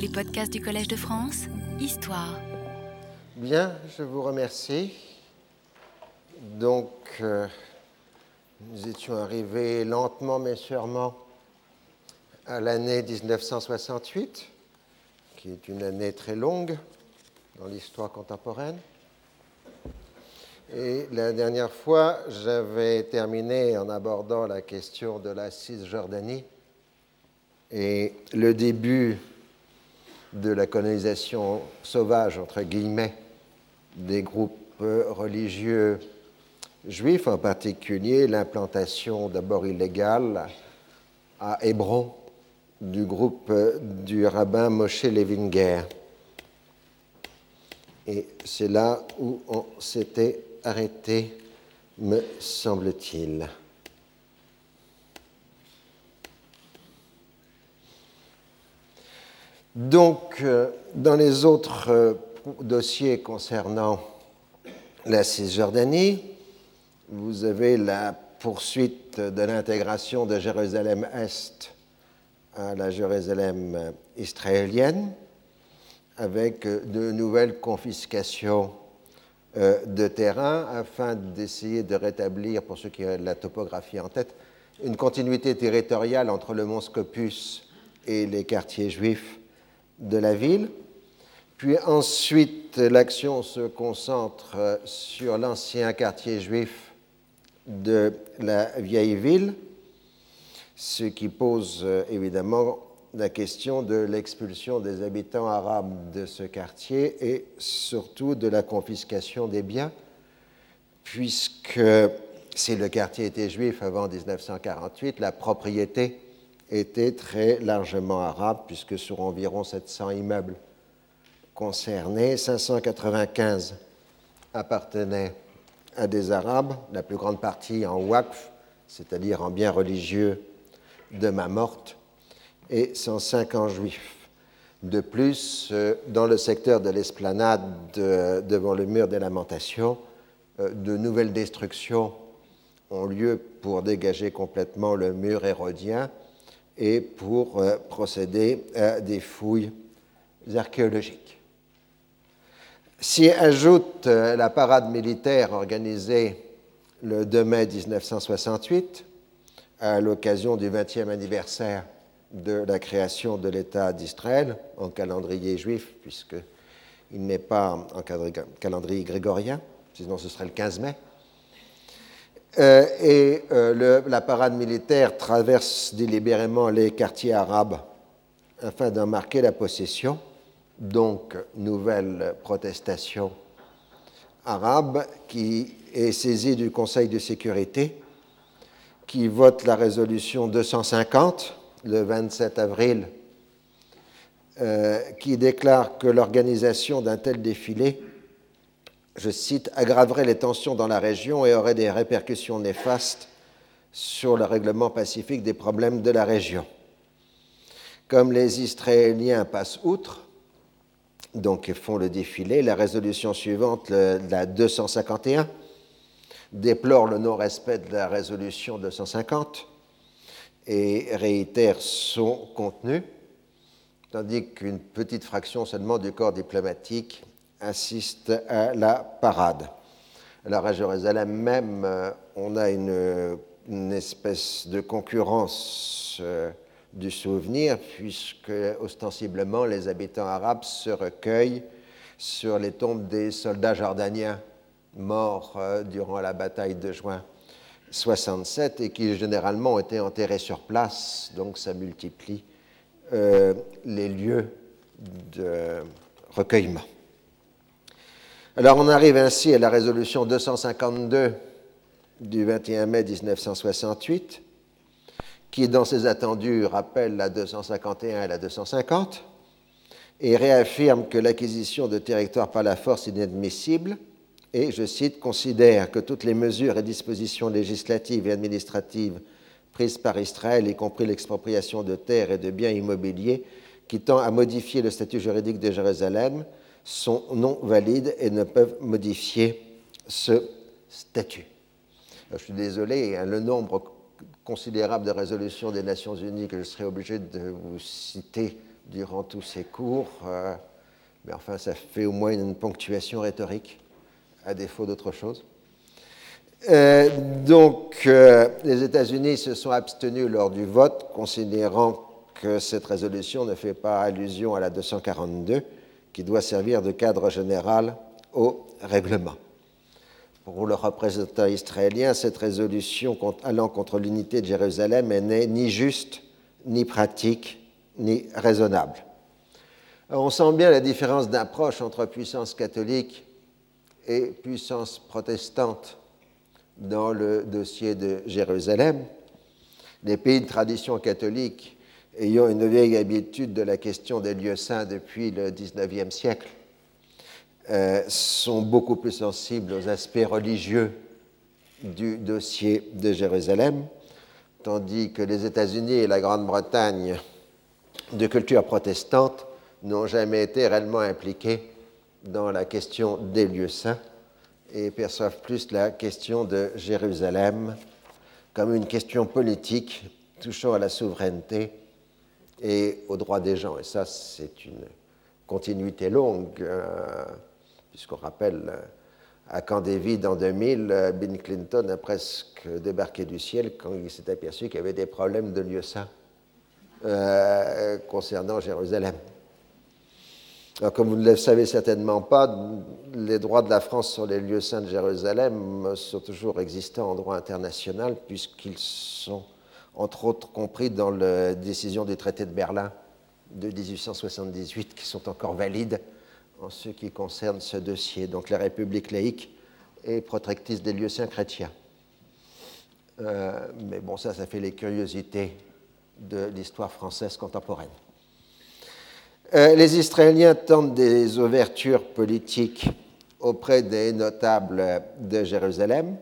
Les podcasts du Collège de France, Histoire. Bien, je vous remercie. Donc, euh, nous étions arrivés lentement mais sûrement à l'année 1968, qui est une année très longue dans l'histoire contemporaine. Et la dernière fois, j'avais terminé en abordant la question de la Cisjordanie et le début de la colonisation sauvage, entre guillemets, des groupes religieux juifs, en particulier l'implantation d'abord illégale à Hébron du groupe du rabbin Moshe Levinger. Et c'est là où on s'était arrêté, me semble-t-il. Donc, euh, dans les autres euh, dossiers concernant la Cisjordanie, vous avez la poursuite de l'intégration de Jérusalem-Est à la Jérusalem euh, israélienne, avec de nouvelles confiscations de terrain afin d'essayer de rétablir, pour ceux qui ont la topographie en tête, une continuité territoriale entre le mont Scopus et les quartiers juifs de la ville. Puis ensuite, l'action se concentre sur l'ancien quartier juif de la vieille ville, ce qui pose évidemment la question de l'expulsion des habitants arabes de ce quartier et surtout de la confiscation des biens, puisque si le quartier était juif avant 1948, la propriété était très largement arabe, puisque sur environ 700 immeubles concernés, 595 appartenaient à des Arabes, la plus grande partie en waqf, c'est-à-dire en biens religieux de ma morte, et 105 en juifs. De plus, euh, dans le secteur de l'esplanade devant le mur des lamentations, euh, de nouvelles destructions ont lieu pour dégager complètement le mur hérodien et pour euh, procéder à des fouilles archéologiques. S'y ajoute euh, la parade militaire organisée le 2 mai 1968 à l'occasion du 20e anniversaire de la création de l'État d'Israël en calendrier juif, puisqu'il n'est pas en calendrier grégorien, sinon ce serait le 15 mai. Euh, et euh, la parade militaire traverse délibérément les quartiers arabes afin d'en marquer la possession. Donc, nouvelle protestation arabe qui est saisie du Conseil de sécurité, qui vote la résolution 250 le 27 avril, euh, qui déclare que l'organisation d'un tel défilé je cite, aggraverait les tensions dans la région et aurait des répercussions néfastes sur le règlement pacifique des problèmes de la région. Comme les Israéliens passent outre, donc font le défilé, la résolution suivante, la 251, déplore le non-respect de la résolution 250 et réitère son contenu, tandis qu'une petite fraction seulement du corps diplomatique assiste à la parade. Alors à Jérusalem même, euh, on a une, espèce de concurrence euh, du souvenir, puisque ostensiblement les habitants arabes se recueillent sur les tombes des soldats jordaniens morts euh, durant la bataille de juin 67 et qui généralement ont été enterrés sur place, donc ça multiplie les lieux de recueillement. Alors on arrive ainsi à la résolution 252 du 21 mai 1968, qui dans ses attendus rappelle la 251 et la 250, et réaffirme que l'acquisition de territoires par la force est inadmissible, et, je cite, considère que toutes les mesures et dispositions législatives et administratives prises par Israël, y compris l'expropriation de terres et de biens immobiliers, qui tend à modifier le statut juridique de Jérusalem, sont non valides et ne peuvent modifier ce statut. je suis désolé, le nombre considérable de résolutions des Nations Unies que je serai obligé de vous citer durant tous ces cours, euh, mais enfin, ça fait au moins une ponctuation rhétorique, à défaut d'autre chose. Euh, donc, euh, les États-Unis se sont abstenus lors du vote, considérant que cette résolution ne fait pas allusion à la 242, qui doit servir de cadre général au règlement. Pour le représentant israélien, cette résolution allant contre l'unité de Jérusalem n'est ni juste, ni pratique, ni raisonnable. on sent bien la différence d'approche entre puissance catholique et puissance protestante dans le dossier de Jérusalem. Les pays de tradition catholique ayant une vieille habitude de la question des lieux saints depuis le XIXe siècle euh, sont beaucoup plus sensibles aux aspects religieux du dossier de Jérusalem, tandis que les États-Unis et la Grande-Bretagne de culture protestante n'ont jamais été réellement impliqués dans la question des lieux saints et perçoivent plus la question de Jérusalem comme une question politique touchant à la souveraineté et aux droits des gens. Et ça, c'est une continuité longue, euh, puisqu'on rappelle euh, à Camp David en 2000, euh, Bill Clinton a presque débarqué du ciel quand il s'est aperçu qu'il y avait des problèmes de lieux saints concernant Jérusalem comme vous ne le savez certainement pas, les droits de la France sur les lieux saints de Jérusalem sont toujours existants en droit international, puisqu'ils sont entre autres compris dans la décision du traité de Berlin de 1878, qui sont encore valides en ce qui concerne ce dossier. Donc la République laïque est protectrice des lieux saints chrétiens. Euh, mais bon, ça, ça fait les curiosités de l'histoire française contemporaine. Euh, les Israéliens tentent des ouvertures politiques auprès des notables de Jérusalem,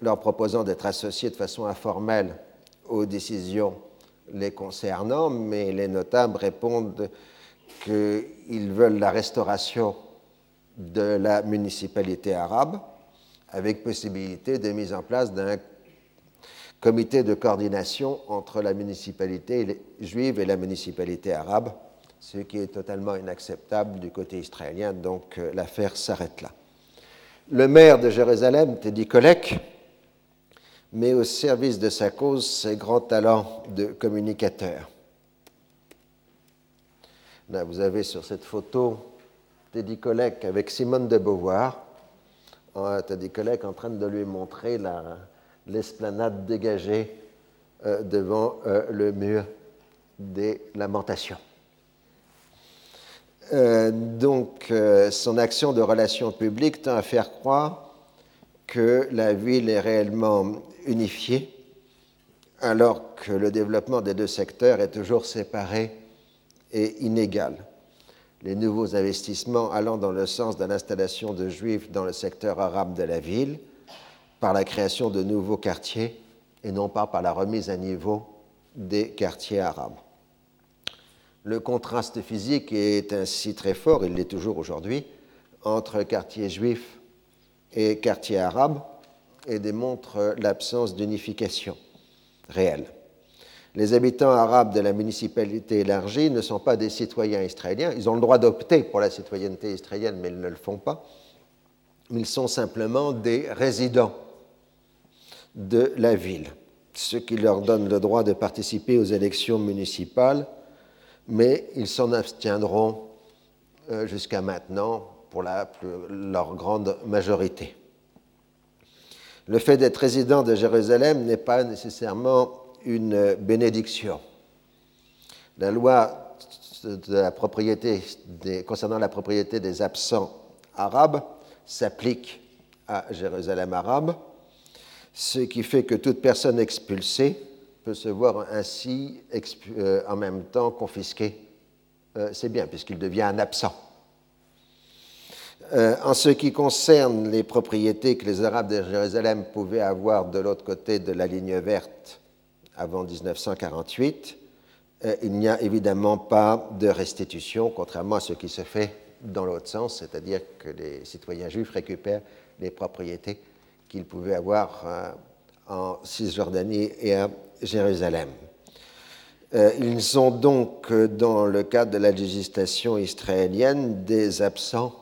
leur proposant d'être associés de façon informelle aux décisions les concernant, mais les notables répondent qu'ils veulent la restauration de la municipalité arabe, avec possibilité de mise en place d'un comité de coordination entre la municipalité juive et la municipalité arabe ce qui est totalement inacceptable du côté israélien, donc euh, l'affaire s'arrête là. Le maire de Jérusalem, Teddy Kollek, met au service de sa cause ses grands talents de communicateur. Là, vous avez sur cette photo Teddy Kollek avec Simone de Beauvoir. Teddy Kollek en train de lui montrer l'esplanade dégagée euh, devant euh, le mur des lamentations. Euh, donc, son action de relations publiques tend à faire croire que la ville est réellement unifiée, alors que le développement des deux secteurs est toujours séparé et inégal. Les nouveaux investissements allant dans le sens de l'installation de juifs dans le secteur arabe de la ville, par la création de nouveaux quartiers et non pas par la remise à niveau des quartiers arabes. Le contraste physique est ainsi très fort, il l'est toujours aujourd'hui, entre quartier juif et quartier arabe et démontre l'absence d'unification réelle. Les habitants arabes de la municipalité élargie ne sont pas des citoyens israéliens. Ils ont le droit d'opter pour la citoyenneté israélienne, mais ils ne le font pas. Ils sont simplement des résidents de la ville, ce qui leur donne le droit de participer aux élections municipales mais ils s'en abstiendront euh, jusqu'à maintenant pour leur grande majorité. Le fait d'être résident de Jérusalem n'est pas nécessairement une bénédiction. La loi concernant la propriété des absents arabes s'applique à Jérusalem arabe, ce qui fait que toute personne expulsée peut se voir ainsi euh, en même temps confisqué euh, c'est bien, puisqu'il devient un absent. Euh, en ce qui concerne les propriétés que les Arabes de Jérusalem pouvaient avoir de l'autre côté de la ligne verte avant 1948, il n'y a évidemment pas de restitution, contrairement à ce qui se fait dans l'autre sens, c'est-à-dire que les citoyens juifs récupèrent les propriétés qu'ils pouvaient avoir en Cisjordanie et à Jérusalem. Euh, ils sont donc, euh, dans le cadre de la législation israélienne, des absents,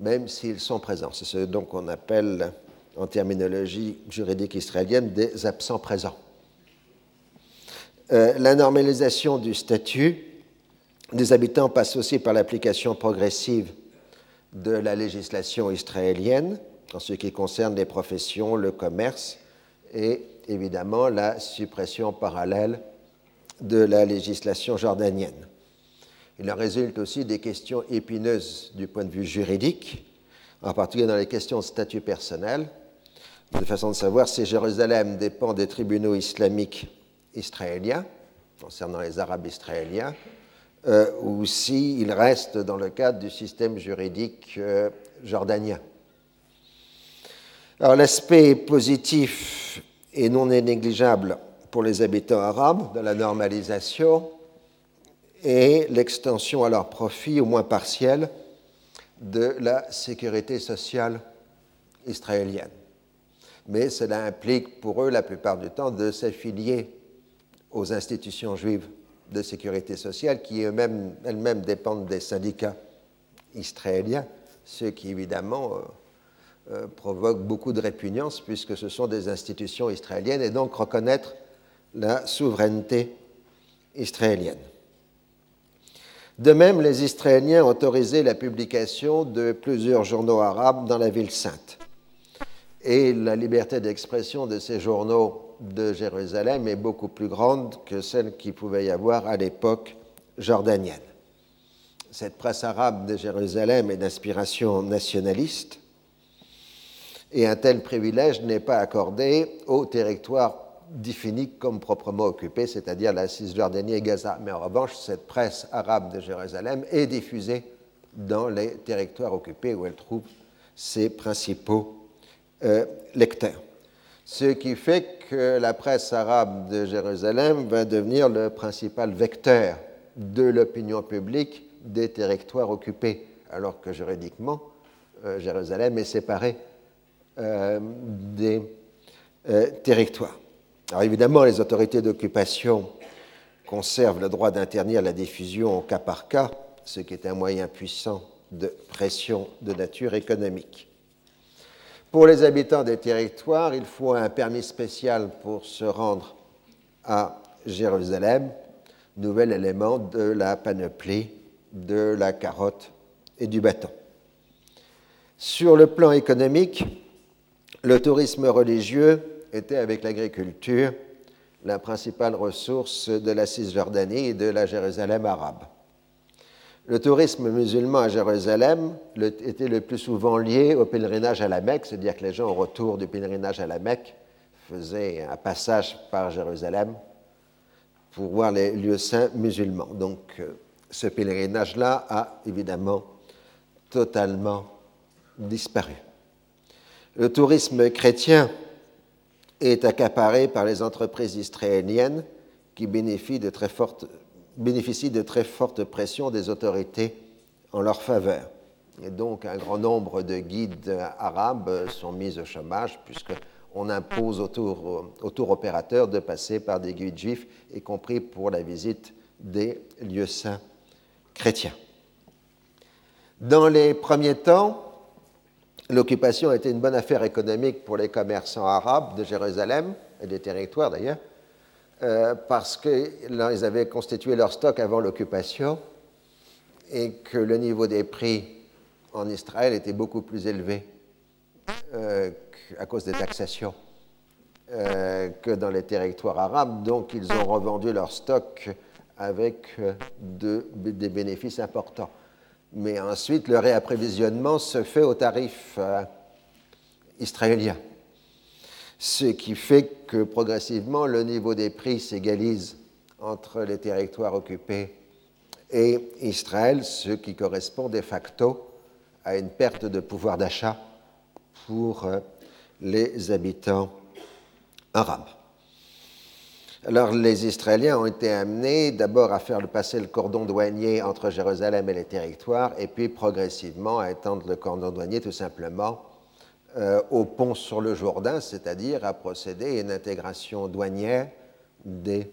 même s'ils sont présents. C'est ce qu'on appelle, en terminologie juridique israélienne, des absents présents. Euh, la normalisation du statut des habitants passe aussi par l'application progressive de la législation israélienne en ce qui concerne les professions, le commerce et évidemment la suppression parallèle de la législation jordanienne. Il en résulte aussi des questions épineuses du point de vue juridique, en particulier dans les questions de statut personnel, de façon de savoir si Jérusalem dépend des tribunaux islamiques israéliens, concernant les Arabes israéliens, euh, ou s'il reste dans le cadre du système juridique euh, jordanien. Alors l'aspect positif et non négligeable pour les habitants arabes de la normalisation et l'extension à leur profit, au moins partiel, de la sécurité sociale israélienne. Mais cela implique pour eux, la plupart du temps, de s'affilier aux institutions juives de sécurité sociale qui elles-mêmes, elles-mêmes dépendent des syndicats israéliens, ce qui évidemment euh, euh, provoque beaucoup de répugnance puisque ce sont des institutions israéliennes et donc reconnaître la souveraineté israélienne. De même, les Israéliens ont autorisé la publication de plusieurs journaux arabes dans la ville sainte. Et la liberté d'expression de ces journaux de Jérusalem est beaucoup plus grande que celle qu'il pouvait y avoir à l'époque jordanienne. Cette presse arabe de Jérusalem est d'inspiration nationaliste et un tel privilège n'est pas accordé aux territoires définis comme proprement occupés, c'est-à-dire la Cisjordanie et Gaza. Mais en revanche, cette presse arabe de Jérusalem est diffusée dans les territoires occupés où elle trouve ses principaux euh, lecteurs. Ce qui fait que la presse arabe de Jérusalem va devenir le principal vecteur de l'opinion publique des territoires occupés, alors que juridiquement, euh, Jérusalem est séparée euh, des territoires. Alors évidemment, les autorités d'occupation conservent le droit d'interdire la diffusion au cas par cas, ce qui est un moyen puissant de pression de nature économique. Pour les habitants des territoires, il faut un permis spécial pour se rendre à Jérusalem, nouvel élément de la panoplie de la carotte et du bâton. Sur le plan économique, le tourisme religieux était avec l'agriculture la principale ressource de la Cisjordanie et de la Jérusalem arabe. Le tourisme musulman à Jérusalem était le plus souvent lié au pèlerinage à la Mecque, c'est-à-dire que les gens au retour du pèlerinage à la Mecque faisaient un passage par Jérusalem pour voir les lieux saints musulmans. Donc euh, ce pèlerinage-là a évidemment totalement disparu. Le tourisme chrétien est accaparé par les entreprises israéliennes qui bénéficient de très fortes, bénéficient de très fortes pressions des autorités en leur faveur. Et donc un grand nombre de guides arabes sont mis au chômage puisqu'on impose aux tour, opérateurs de passer par des guides juifs, y compris pour la visite des lieux saints chrétiens. Dans les premiers temps, L'occupation été une bonne affaire économique pour les commerçants arabes de Jérusalem et des territoires d'ailleurs, euh, parce qu'ils avaient constitué leur stock avant l'occupation et que le niveau des prix en Israël était beaucoup plus élevé euh, à cause des taxations euh, que dans les territoires arabes. Donc ils ont revendu leur stock avec des bénéfices importants mais ensuite le réapprévisionnement se fait au tarif euh, israélien. Ce qui fait que progressivement le niveau des prix s'égalise entre les territoires occupés et Israël, ce qui correspond de facto à une perte de pouvoir d'achat pour euh, les habitants arabes. Alors les Israéliens ont été amenés d'abord à faire passer le cordon douanier entre Jérusalem et les territoires, et puis progressivement à étendre le cordon douanier tout simplement euh, au pont sur le Jourdain, c'est-à-dire à procéder à une intégration douanière des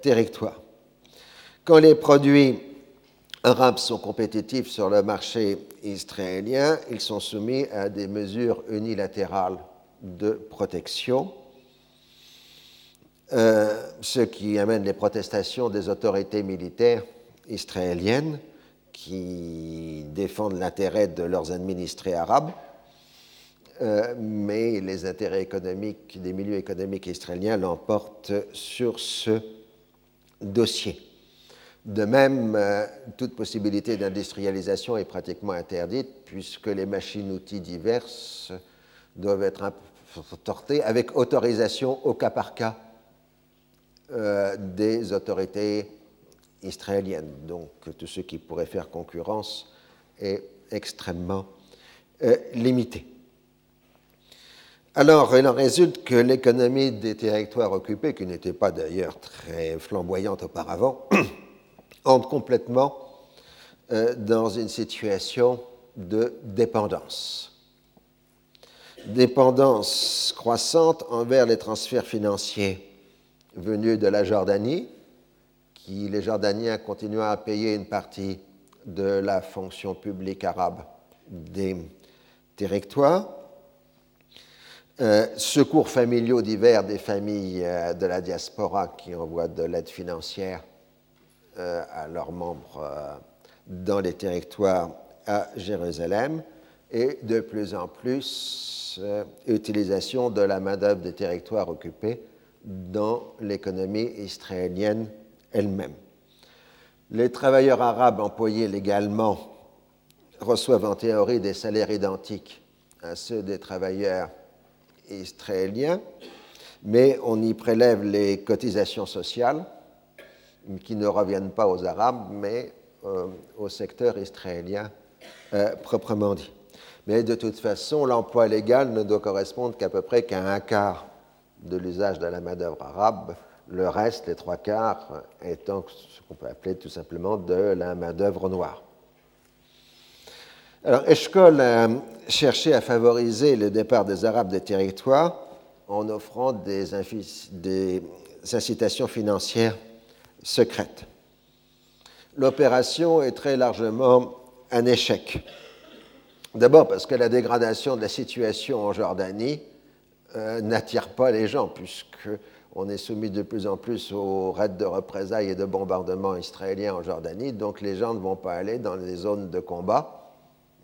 territoire. Quand les produits arabes sont compétitifs sur le marché israélien, ils sont soumis à des mesures unilatérales de protection, euh, ce qui amène les protestations des autorités militaires israéliennes qui défendent l'intérêt de leurs administrés arabes, euh, mais les intérêts économiques des milieux économiques israéliens l'emportent sur ce dossier. De même, euh, toute possibilité d'industrialisation est pratiquement interdite puisque les machines-outils diverses doivent être importées avec autorisation au cas par cas euh, des autorités israéliennes. Donc tout ce qui pourrait faire concurrence est extrêmement euh, limité. Alors, il en résulte que l'économie des territoires occupés, qui n'était pas d'ailleurs très flamboyante auparavant, entre complètement euh, dans une situation de dépendance. Dépendance croissante envers les transferts financiers venus de la Jordanie, qui les Jordaniens continuaient à payer une partie de la fonction publique arabe des territoires. Euh, secours familiaux divers des familles euh, de la diaspora qui envoient de l'aide financière euh, à leurs membres dans les territoires à Jérusalem et de plus en plus utilisation de la main-d'œuvre des territoires occupés dans l'économie israélienne elle-même. Les travailleurs arabes employés légalement reçoivent en théorie des salaires identiques à ceux des travailleurs israéliens, mais on y prélève les cotisations sociales qui ne reviennent pas aux Arabes, mais euh, au secteur israélien euh, proprement dit. Mais de toute façon, l'emploi légal ne doit correspondre qu'à peu près qu'à un quart de l'usage de la main-d'œuvre arabe, le reste, les trois quarts, étant ce qu'on peut appeler tout simplement de la main-d'œuvre noire. Alors, Eshkol a cherché à favoriser le départ des Arabes des territoires en offrant des, des incitations financières secrète. L'opération est très largement un échec. D'abord parce que la dégradation de la situation en Jordanie euh, n'attire pas les gens, puisqu'on est soumis de plus en plus aux raids de représailles et de bombardements israéliens en Jordanie, donc les gens ne vont pas aller dans les zones de combat,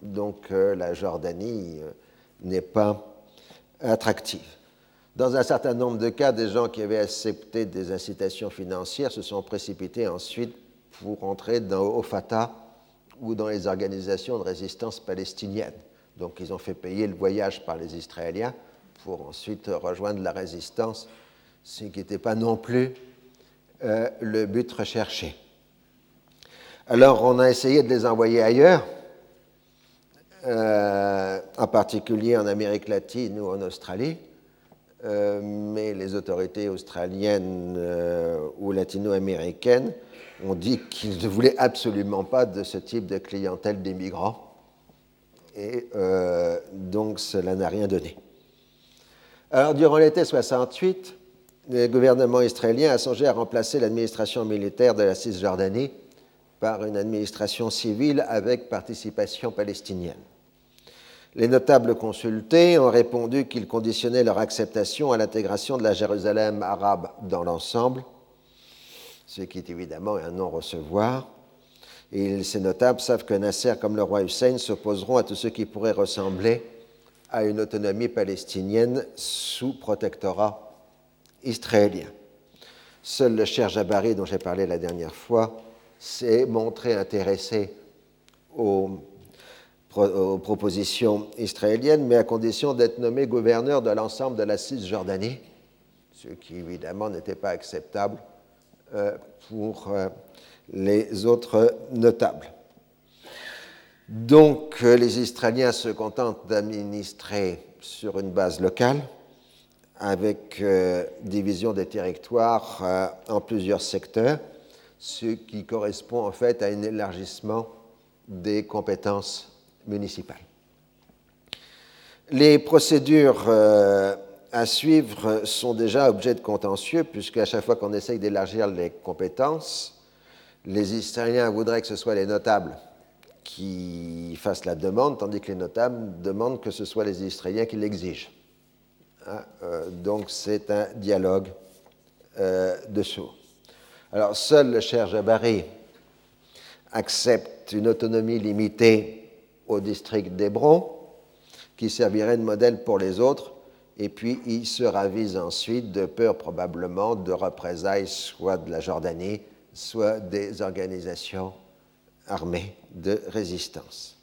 donc euh, la Jordanie euh, n'est pas attractive. Dans un certain nombre de cas, des gens qui avaient accepté des incitations financières se sont précipités ensuite pour entrer dans, au Fatah ou dans les organisations de résistance palestinienne. Donc ils ont fait payer le voyage par les Israéliens pour ensuite rejoindre la résistance, ce qui n'était pas non plus euh, le but recherché. Alors on a essayé de les envoyer ailleurs, euh, en particulier en Amérique latine ou en Australie. Euh, mais les autorités australiennes ou latino-américaines ont dit qu'ils ne voulaient absolument pas de ce type de clientèle des migrants. Et donc cela n'a rien donné. Alors durant l'été 68, le gouvernement israélien a songé à remplacer l'administration militaire de la Cisjordanie par une administration civile avec participation palestinienne. Les notables consultés ont répondu qu'ils conditionnaient leur acceptation à l'intégration de la Jérusalem arabe dans l'ensemble, ce qui est évidemment un non-recevoir. Ces notables savent que Nasser, comme le roi Hussein, s'opposeront à tout ce qui pourrait ressembler à une autonomie palestinienne sous protectorat israélien. Seul le cher Jabari, dont j'ai parlé la dernière fois, s'est montré intéressé aux propositions israéliennes, mais à condition d'être nommé gouverneur de l'ensemble de la Cisjordanie, ce qui évidemment n'était pas acceptable euh, pour euh, les autres notables. Donc euh, les Israéliens se contentent d'administrer sur une base locale, avec division des territoires en plusieurs secteurs, ce qui correspond en fait à un élargissement des compétences municipales. Les procédures euh, à suivre sont déjà objet de contentieux, puisqu'à chaque fois qu'on essaye d'élargir les compétences, les Israéliens voudraient que ce soit les notables qui fassent la demande, tandis que les notables demandent que ce soit les Israéliens qui l'exigent. Hein, euh, donc c'est un dialogue euh, de sourds. Alors seul le cher Jabari accepte une autonomie limitée au district d'Hébron, qui servirait de modèle pour les autres, et puis il se ravise ensuite de peur probablement de représailles soit de la Jordanie, soit des organisations armées de résistance.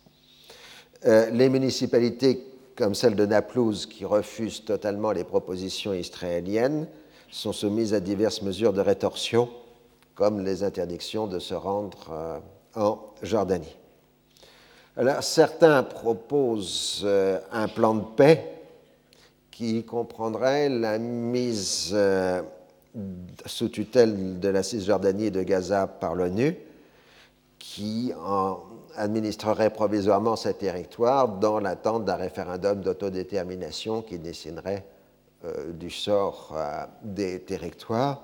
Euh, les municipalités comme celle de Naplouse qui refusent totalement les propositions israéliennes sont soumises à diverses mesures de rétorsion, comme les interdictions de se rendre euh, en Jordanie. Alors, certains proposent euh, un plan de paix qui comprendrait la mise sous tutelle de la Cisjordanie et de Gaza par l'ONU, qui administrerait provisoirement ces territoires dans l'attente d'un référendum d'autodétermination qui dessinerait du sort des territoires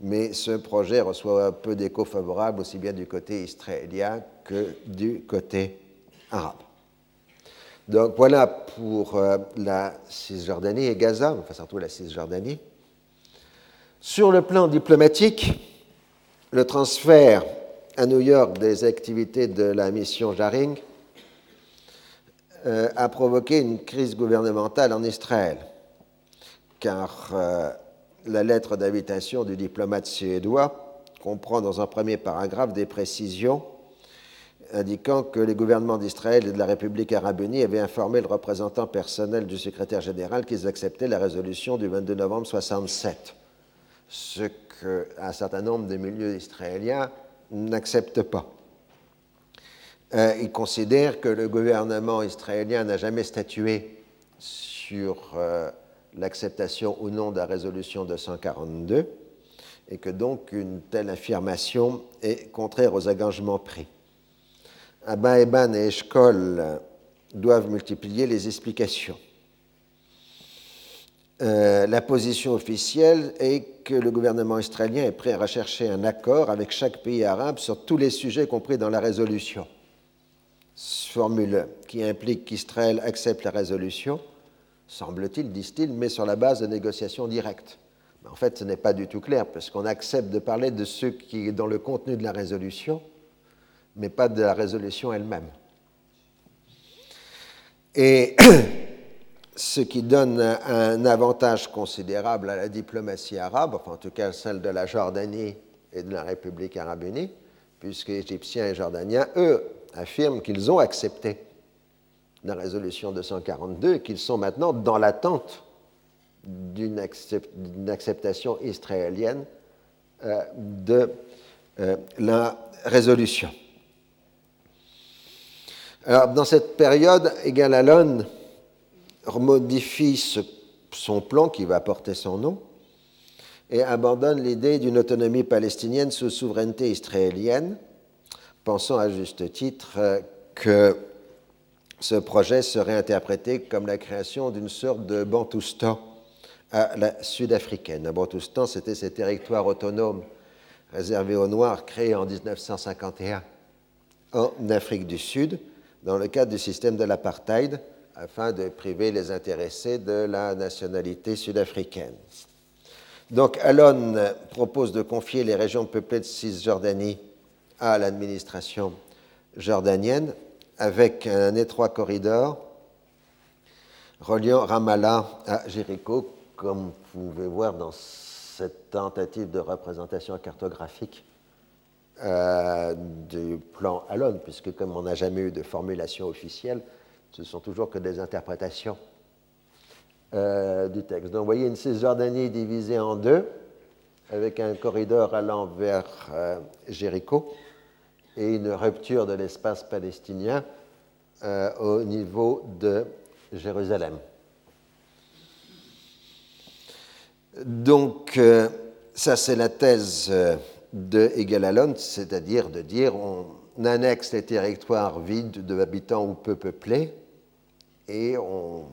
mais ce projet reçoit peu d'écho favorable aussi bien du côté israélien que du côté arabe. Donc voilà pour euh, la Cisjordanie et Gaza, enfin surtout la Cisjordanie. Sur le plan diplomatique, le transfert à New York des activités de la mission Jaring euh, a provoqué une crise gouvernementale en Israël, car euh, la lettre d'invitation du diplomate suédois comprend dans un premier paragraphe des précisions indiquant que les gouvernements d'Israël et de la République arabe unie avaient informé le représentant personnel du secrétaire général qu'ils acceptaient la résolution du 22 novembre 1967, ce qu'un certain nombre de milieux israéliens n'acceptent pas. Euh, ils considèrent que le gouvernement israélien n'a jamais statué sur euh, l'acceptation ou non de la résolution 242 et que donc une telle affirmation est contraire aux engagements pris. Abba Eban et Eshkol doivent multiplier les explications. Euh, la position officielle est que le gouvernement israélien est prêt à rechercher un accord avec chaque pays arabe sur tous les sujets compris dans la résolution. Formule qui implique qu'Israël accepte la résolution semble-t-il, disent-ils, mais sur la base de négociations directes. en fait, ce n'est pas du tout clair, parce qu'on accepte de parler de ce qui est dans le contenu de la résolution, mais pas de la résolution elle-même. Et ce qui donne un avantage considérable à la diplomatie arabe, enfin en tout cas celle de la Jordanie et de la République arabe unie, puisque Égyptiens et Jordaniens, eux, affirment qu'ils ont accepté la résolution 242 et qu'ils sont maintenant dans l'attente d'une acceptation israélienne euh, de euh, la résolution. Alors, dans cette période, Egal Modifie son plan qui va porter son nom et abandonne l'idée d'une autonomie palestinienne sous souveraineté israélienne, pensant à juste titre euh, que ce projet serait interprété comme la création d'une sorte de Bantoustan à la sud-africaine. Un Bantoustan, c'était ces territoires autonomes réservés aux Noirs créés en 1951 en Afrique du Sud dans le cadre du système de l'apartheid afin de priver les intéressés de la nationalité sud-africaine. Donc Alon propose de confier les régions peuplées de Cisjordanie à l'administration jordanienne avec un étroit corridor reliant Ramallah à Jéricho, comme vous pouvez voir dans cette tentative de représentation cartographique euh, du plan Alon, puisque comme on n'a jamais eu de formulation officielle, ce sont toujours que des interprétations euh, du texte. Donc vous voyez une Cisjordanie divisée en deux, avec un corridor allant vers euh, Jéricho et une rupture de l'espace palestinien euh, au niveau de Jérusalem. Donc, ça c'est la thèse de Egalalon, c'est-à-dire de dire annexe les territoires vides de habitants ou peu peuplés et on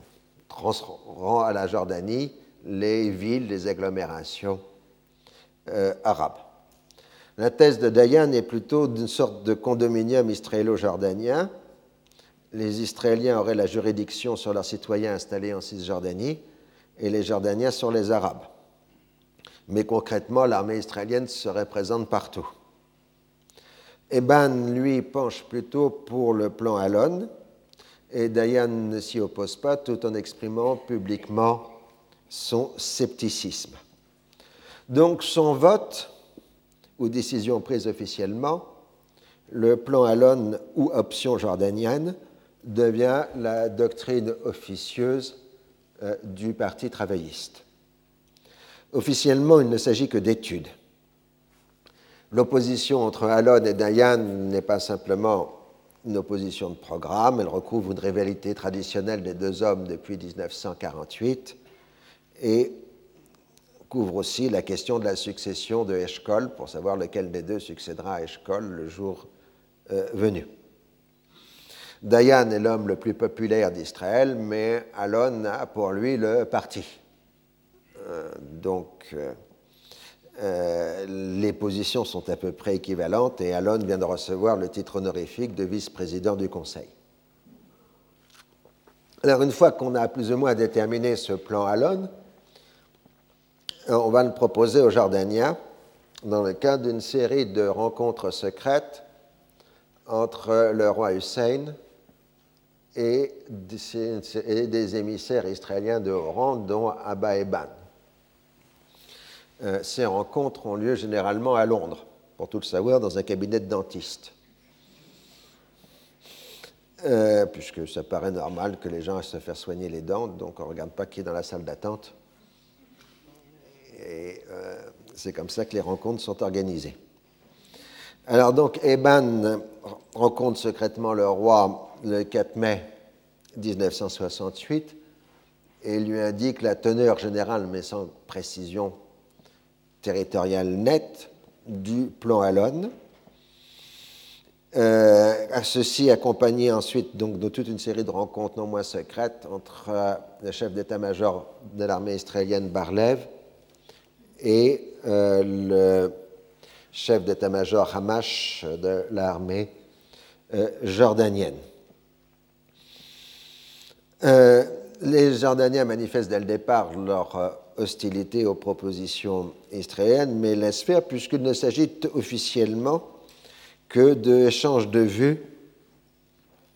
transférant à la Jordanie les villes, les agglomérations euh, arabes. La thèse de Dayan est plutôt d'une sorte de condominium israélo-jordanien. Les Israéliens auraient la juridiction sur leurs citoyens installés en Cisjordanie et les Jordaniens sur les Arabes. Mais concrètement, l'armée israélienne serait présente partout. Eban, lui, penche plutôt pour le plan Alon, et Dayan ne s'y oppose pas tout en exprimant publiquement son scepticisme. Donc son vote ou décision prise officiellement, le plan Alon ou option jordanienne devient la doctrine officieuse euh, du Parti travailliste. Officiellement, il ne s'agit que d'études. L'opposition entre Alon et Dayan n'est pas simplement une opposition de programme, elle recouvre une rivalité traditionnelle des deux hommes depuis 1948 et couvre aussi la question de la succession de Eshkol pour savoir lequel des deux succédera à Eshkol le jour euh, venu. Dayan est l'homme le plus populaire d'Israël, mais Alon a pour lui le parti. Euh, donc, euh, les positions sont à peu près équivalentes et Alon vient de recevoir le titre honorifique de vice-président du Conseil. Alors, une fois qu'on a plus ou moins déterminé ce plan Alon, euh, on va le proposer aux Jordaniens dans le cadre d'une série de rencontres secrètes entre le roi Hussein et des émissaires israéliens de haut rang, dont Abba Eban. Euh, ces rencontres ont lieu généralement à Londres, pour tout le savoir, dans un cabinet de dentiste. Euh, puisque ça paraît normal que les gens aient se faire soigner les dents, donc on ne regarde pas qui est dans la salle d'attente. Et euh, c'est comme ça que les rencontres sont organisées. Alors donc, Eban rencontre secrètement le roi le 4 mai 1968 et lui indique la teneur générale, mais sans précision territoriale nette, du plan Alon. Euh, ceci accompagné ensuite donc, de toute une série de rencontres non moins secrètes entre euh, le chef d'état-major de l'armée israélienne Barlev et euh, le chef d'état-major Hamash de l'armée euh, jordanienne. Les Jordaniens manifestent dès le départ leur hostilité aux propositions israéliennes, mais laissent faire puisqu'il ne s'agit officiellement que d'échanges de vues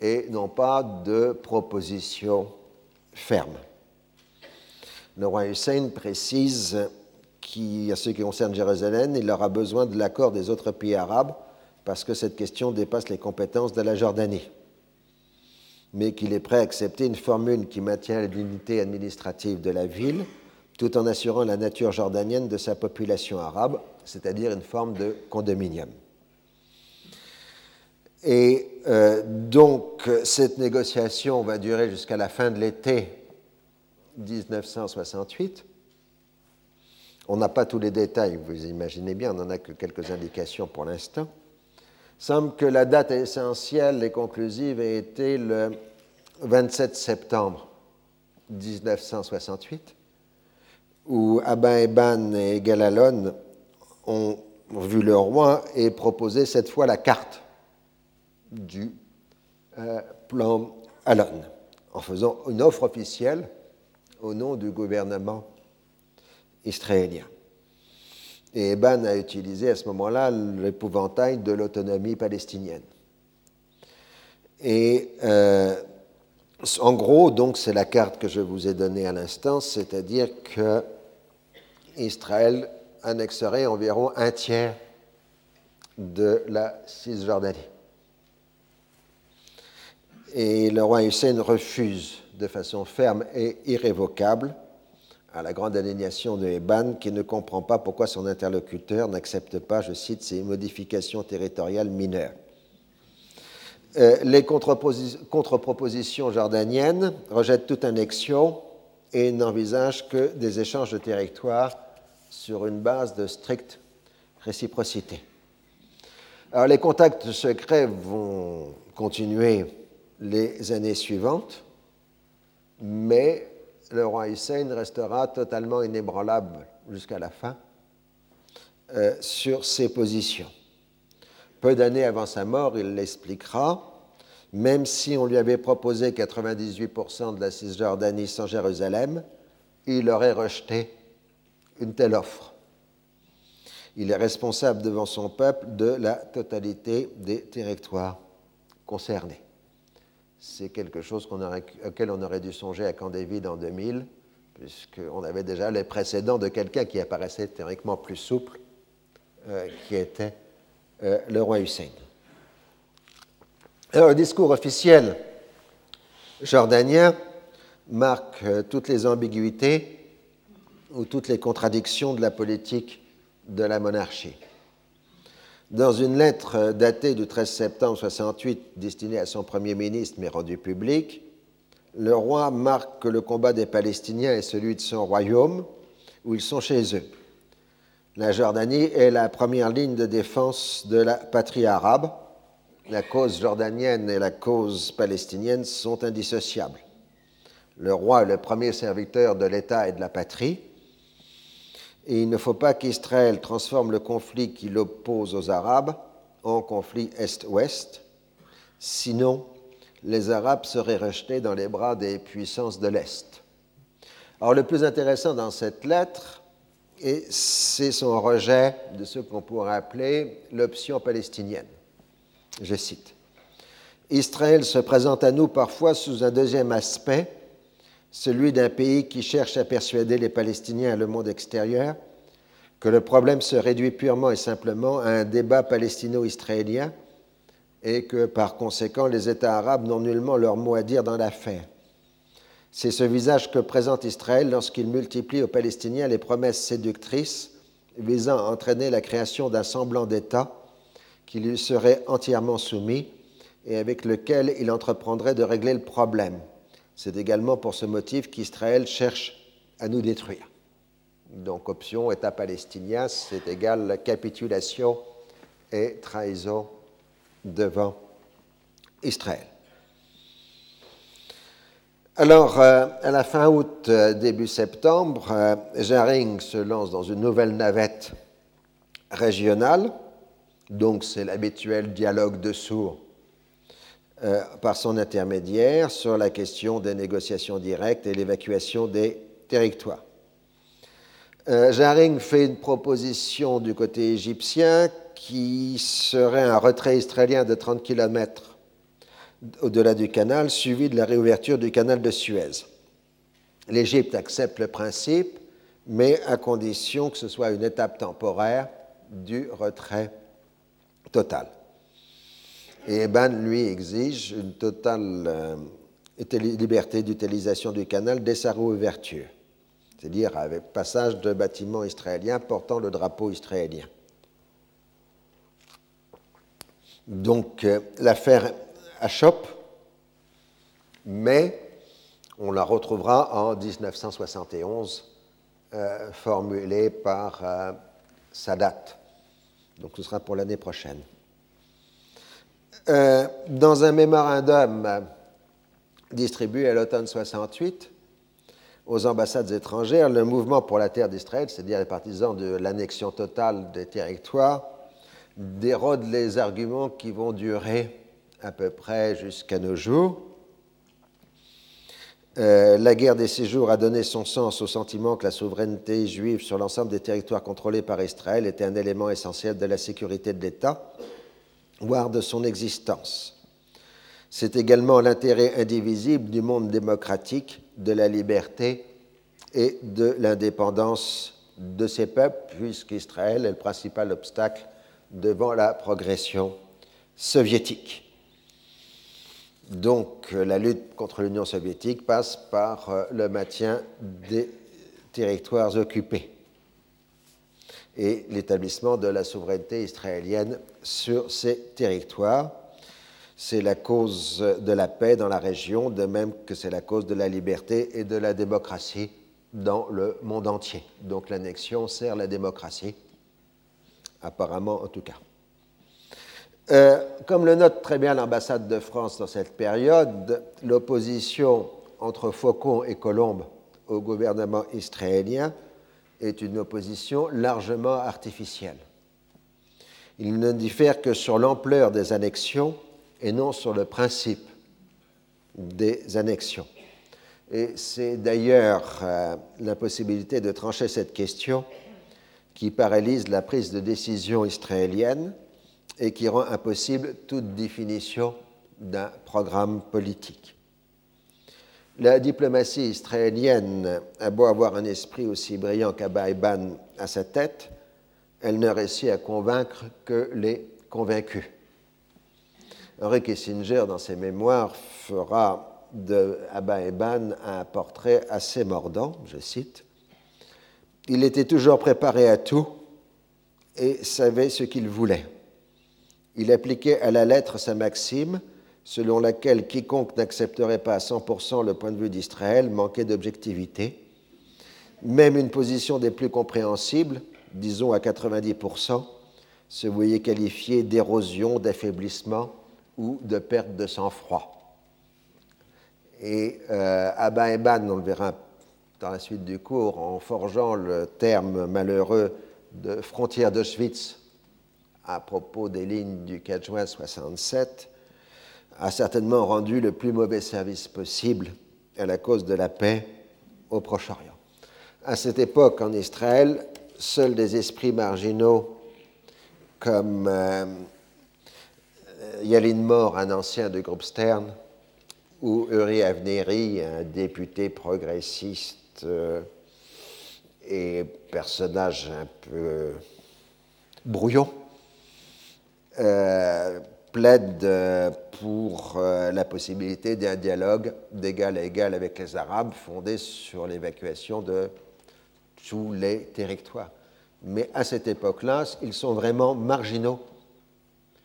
et non pas de propositions fermes. Le roi Hussein précise qui, à ce qui concerne Jérusalem, il aura besoin de l'accord des autres pays arabes parce que cette question dépasse les compétences de la Jordanie, mais qu'il est prêt à accepter une formule qui maintient l'unité administrative de la ville tout en assurant la nature jordanienne de sa population arabe, c'est-à-dire une forme de condominium. Et euh, donc, cette négociation va durer jusqu'à la fin de l'été 1968 on n'a pas tous les détails, vous imaginez bien, on n'en a que quelques indications pour l'instant. Semble que la date essentielle et conclusive ait été le 27 septembre 1968, où Abba Eban et Galalon ont vu le roi et proposé cette fois la carte du euh, plan Alon, en faisant une offre officielle au nom du gouvernement israélien. Et Eban a utilisé à ce moment-là l'épouvantail de l'autonomie palestinienne. Et euh, en gros, donc, c'est la carte que je vous ai donnée à l'instant, c'est-à-dire que Israël annexerait environ un tiers de la Cisjordanie. Et le roi Hussein refuse de façon ferme et irrévocable à la grande indignation de Eban, qui ne comprend pas pourquoi son interlocuteur n'accepte pas, je cite, ces modifications territoriales mineures. Euh, les contre-propositions jordaniennes rejettent toute annexion et n'envisagent que des échanges de territoires sur une base de stricte réciprocité. Alors, les contacts secrets vont continuer les années suivantes, mais le roi Hussein restera totalement inébranlable jusqu'à la fin euh, sur ses positions. Peu d'années avant sa mort, il l'expliquera, même si on lui avait proposé 98% de la Cisjordanie sans Jérusalem, il aurait rejeté une telle offre. Il est responsable devant son peuple de la totalité des territoires concernés. C'est quelque chose auquel on aurait dû songer à Camp David en 2000, puisqu'on avait déjà les précédents de quelqu'un qui apparaissait théoriquement plus souple, euh, qui était euh, le roi Hussein. Alors, le discours officiel jordanien marque euh, toutes les ambiguïtés ou toutes les contradictions de la politique de la monarchie. Dans une lettre datée du 13 septembre 68 destinée à son Premier ministre mais rendue publique, le roi marque que le combat des Palestiniens est celui de son royaume, où ils sont chez eux. La Jordanie est la première ligne de défense de la patrie arabe, la cause jordanienne et la cause palestinienne sont indissociables. Le roi est le premier serviteur de l'État et de la patrie, et il ne faut pas qu'Israël transforme le conflit qui l'oppose aux Arabes en conflit Est-Ouest, sinon les Arabes seraient rejetés dans les bras des puissances de l'Est. Alors le plus intéressant dans cette lettre, c'est son rejet de ce qu'on pourrait appeler l'option palestinienne. Je cite. Israël se présente à nous parfois sous un deuxième aspect, celui d'un pays qui cherche à persuader les Palestiniens et le monde extérieur que le problème se réduit purement et simplement à un débat palestino-israélien et que par conséquent les États arabes n'ont nullement leur mot à dire dans l'affaire. C'est ce visage que présente Israël lorsqu'il multiplie aux Palestiniens les promesses séductrices visant à entraîner la création d'un semblant d'État qui lui serait entièrement soumis et avec lequel il entreprendrait de régler le problème. C'est également pour ce motif qu'Israël cherche à nous détruire. Donc option État palestinien, c'est égal capitulation et trahison devant Israël. Alors, euh, à la fin août, euh, début septembre, euh, Jaring se lance dans une nouvelle navette régionale donc c'est l'habituel dialogue de sourds euh, par son intermédiaire sur la question des négociations directes et l'évacuation des territoires. Euh, Jaring fait une proposition du côté égyptien qui serait un retrait israélien de 30 km au-delà du canal, suivi de la réouverture du canal de Suez. L'Égypte accepte le principe, mais à condition que ce soit une étape temporaire du retrait Total. Et Eban, lui, exige une totale euh, liberté d'utilisation du canal dès sa réouverture, c'est-à-dire avec passage de bâtiments israéliens portant le drapeau israélien. Donc euh, l'affaire achoppe, mais on la retrouvera en 1971, euh, formulée par Sadat donc ce sera pour l'année prochaine. Euh, dans un mémorandum distribué à l'automne 68 aux ambassades étrangères, le mouvement pour la terre d'Israël, c'est-à-dire les partisans de l'annexion totale des territoires, dérode les arguments qui vont durer à peu près jusqu'à nos jours. Euh, la guerre des séjours a donné son sens au sentiment que la souveraineté juive sur l'ensemble des territoires contrôlés par Israël était un élément essentiel de la sécurité de l'État, voire de son existence. C'est également l'intérêt indivisible du monde démocratique, de la liberté et de l'indépendance de ses peuples, puisqu'Israël est le principal obstacle devant la progression soviétique. Donc la lutte contre l'Union soviétique passe par euh, le maintien des territoires occupés et l'établissement de la souveraineté israélienne sur ces territoires. C'est la cause de la paix dans la région, de même que c'est la cause de la liberté et de la démocratie dans le monde entier. Donc l'annexion sert la démocratie, apparemment en tout cas. Euh, comme le note très bien l'ambassade de France dans cette période, l'opposition entre Faucon et Colombe au gouvernement israélien est une opposition largement artificielle. Il ne diffère que sur l'ampleur des annexions et non sur le principe des annexions. Et c'est d'ailleurs euh, l'impossibilité de trancher cette question qui paralyse la prise de décision israélienne et qui rend impossible toute définition d'un programme politique. La diplomatie israélienne a beau avoir un esprit aussi brillant qu'Abba à sa tête, elle ne réussit à convaincre que les convaincus. Henry Kissinger, dans ses mémoires, fera de Eban un portrait assez mordant, je cite. Il était toujours préparé à tout et savait ce qu'il voulait. Il appliquait à la lettre sa maxime, selon laquelle quiconque n'accepterait pas à 100% le point de vue d'Israël manquait d'objectivité. Même une position des plus compréhensibles, disons à 90%, se voyait qualifiée d'érosion, d'affaiblissement ou de perte de sang-froid. Et euh, Abba Eban, on le verra dans la suite du cours, en forgeant le terme malheureux de frontière d'Auschwitz à propos des lignes du 4 juin 67, a certainement rendu le plus mauvais service possible à la cause de la paix au Proche-Orient. À cette époque, en Israël, seuls des esprits marginaux comme euh, Yalin Mor, un ancien du groupe Stern, ou Uri Avneri, un député progressiste euh, et personnage un peu brouillon, euh, plaide pour la possibilité d'un dialogue d'égal à égal avec les Arabes fondé sur l'évacuation de tous les territoires. Mais à cette époque-là, ils sont vraiment marginaux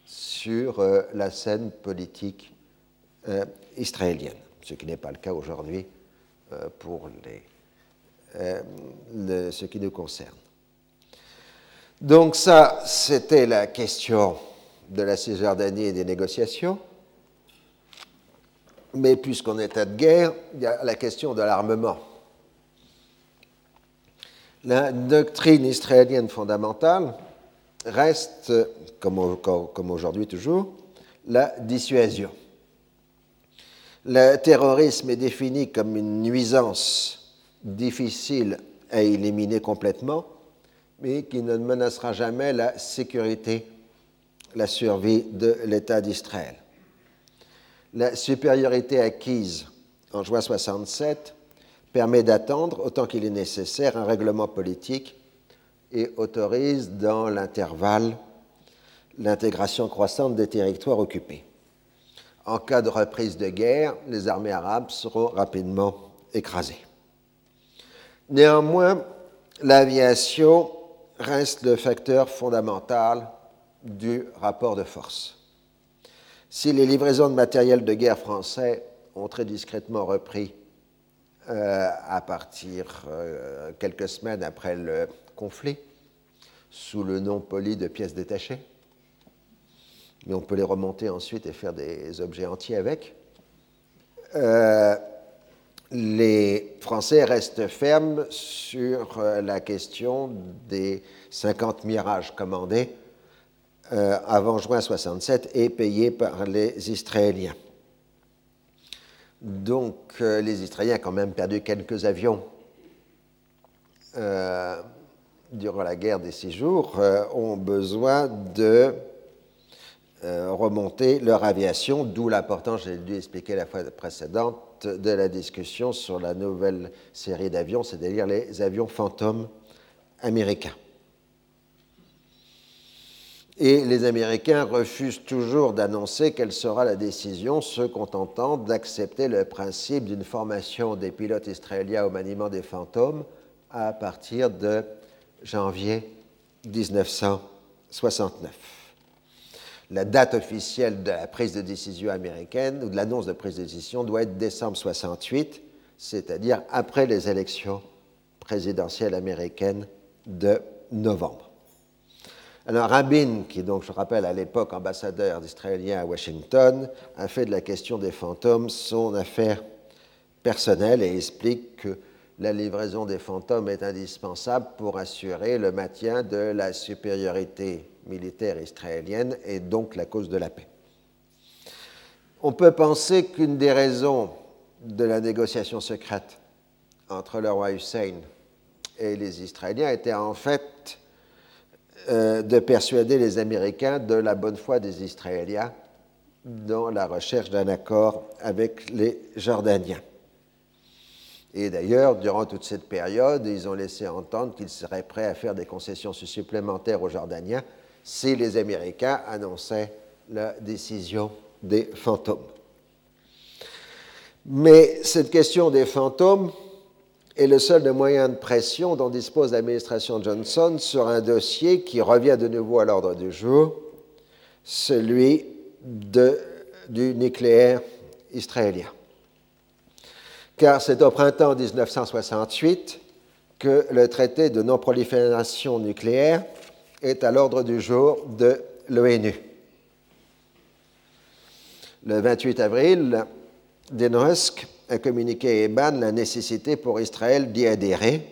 sur euh, la scène politique euh, israélienne, ce qui n'est pas le cas aujourd'hui euh, pour ce qui nous concerne. Donc ça, c'était la question de la Cisjordanie et des négociations. Mais puisqu'on est à de guerre, il y a la question de l'armement. La doctrine israélienne fondamentale reste, comme, comme aujourd'hui toujours, la dissuasion. Le terrorisme est défini comme une nuisance difficile à éliminer complètement, mais qui ne menacera jamais la sécurité, la survie de l'État d'Israël. La supériorité acquise en juin 67 permet d'attendre, autant qu'il est nécessaire, un règlement politique et autorise dans l'intervalle l'intégration croissante des territoires occupés. En cas de reprise de guerre, les armées arabes seront rapidement écrasées. Néanmoins, l'aviation reste le facteur fondamental du rapport de force. Si les livraisons de matériel de guerre français ont très discrètement repris euh, à partir euh, quelques semaines après le conflit, sous le nom poli de pièces détachées. Mais on peut les remonter ensuite et faire des objets entiers avec. Euh, les Français restent fermes sur la question des 50 mirages commandés avant juin 67 et payés par les Israéliens. Donc euh, les Israéliens ont quand même perdu quelques avions euh, durant la guerre des six jours, euh, ont besoin de remonter leur aviation, d'où l'importance, j'ai dû expliquer la fois précédente, de la discussion sur la nouvelle série d'avions, c'est-à-dire les avions fantômes américains. Et les Américains refusent toujours d'annoncer quelle sera la décision, se contentant d'accepter le principe d'une formation des pilotes israéliens au maniement des fantômes à partir de janvier 1969. La date officielle de la prise de décision américaine ou de l'annonce de prise de décision doit être décembre 68, c'est-à-dire après les élections présidentielles américaines de novembre. Alors Rabin, qui donc, je rappelle, à l'époque ambassadeur israélien à Washington, a fait de la question des fantômes son affaire personnelle et explique que la livraison des fantômes est indispensable pour assurer le maintien de la supériorité militaire israélienne et donc la cause de la paix. On peut penser qu'une des raisons de la négociation secrète entre le roi Hussein et les Israéliens était en fait euh, de persuader les Américains de la bonne foi des Israéliens dans la recherche d'un accord avec les Jordaniens. Et d'ailleurs, durant toute cette période, ils ont laissé entendre qu'ils seraient prêts à faire des concessions supplémentaires aux Jordaniens si les Américains annonçaient la décision des fantômes. Mais cette question des fantômes est le seul des moyens de pression dont dispose l'administration Johnson sur un dossier qui revient de nouveau à l'ordre du jour, celui du nucléaire israélien. Car c'est au printemps 1968 que le traité de non-prolifération nucléaire est à l'ordre du jour de l'ONU. Le 28 avril, Denosk a communiqué à Eban la nécessité pour Israël d'y adhérer.